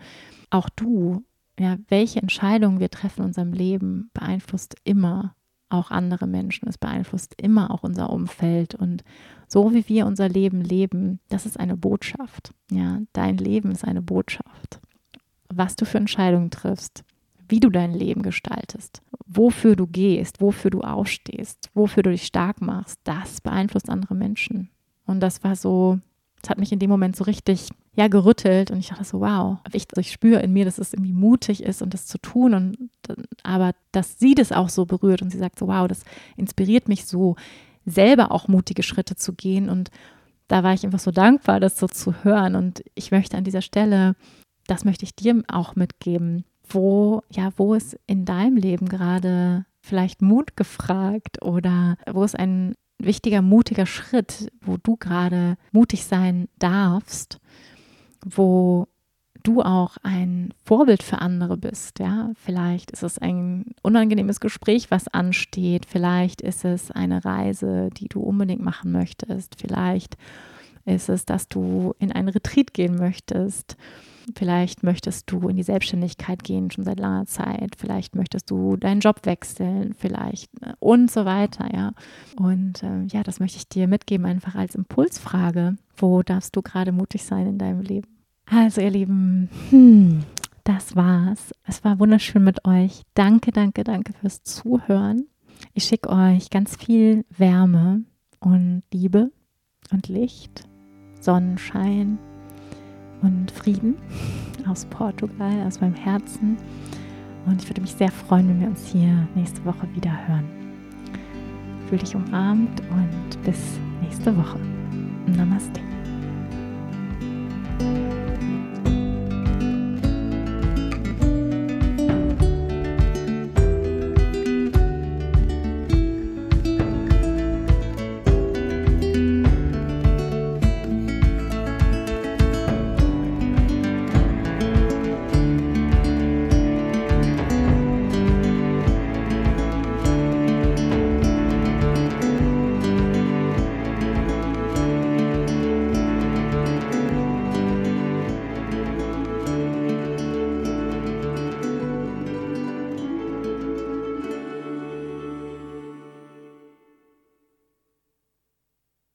auch du, ja, welche Entscheidungen wir treffen in unserem Leben, beeinflusst immer auch andere Menschen. Es beeinflusst immer auch unser Umfeld. Und so wie wir unser Leben leben, das ist eine Botschaft. Ja, dein Leben ist eine Botschaft. Was du für Entscheidungen triffst, wie du dein Leben gestaltest, wofür du gehst, wofür du aufstehst, wofür du dich stark machst, das beeinflusst andere Menschen. Und das war so, das hat mich in dem Moment so richtig ja gerüttelt und ich dachte so, wow, ich, ich spüre in mir, dass es irgendwie mutig ist und das zu tun und aber dass sie das auch so berührt und sie sagt so, wow, das inspiriert mich so, selber auch mutige Schritte zu gehen. Und da war ich einfach so dankbar, das so zu hören. Und ich möchte an dieser Stelle, das möchte ich dir auch mitgeben, wo, ja, wo ist in deinem Leben gerade vielleicht Mut gefragt oder wo ist ein wichtiger, mutiger Schritt, wo du gerade mutig sein darfst, wo du auch ein Vorbild für andere bist, ja. Vielleicht ist es ein unangenehmes Gespräch, was ansteht. Vielleicht ist es eine Reise, die du unbedingt machen möchtest. Vielleicht ist es, dass du in einen Retreat gehen möchtest. Vielleicht möchtest du in die Selbstständigkeit gehen, schon seit langer Zeit. Vielleicht möchtest du deinen Job wechseln, vielleicht äh, und so weiter, ja. Und äh, ja, das möchte ich dir mitgeben, einfach als Impulsfrage. Wo darfst du gerade mutig sein in deinem Leben? Also, ihr Lieben, hm, das war's. Es war wunderschön mit euch. Danke, danke, danke fürs Zuhören. Ich schicke euch ganz viel Wärme und Liebe und Licht, Sonnenschein und Frieden aus Portugal, aus meinem Herzen. Und ich würde mich sehr freuen, wenn wir uns hier nächste Woche wieder hören. Fühl dich umarmt und bis nächste Woche. Namaste.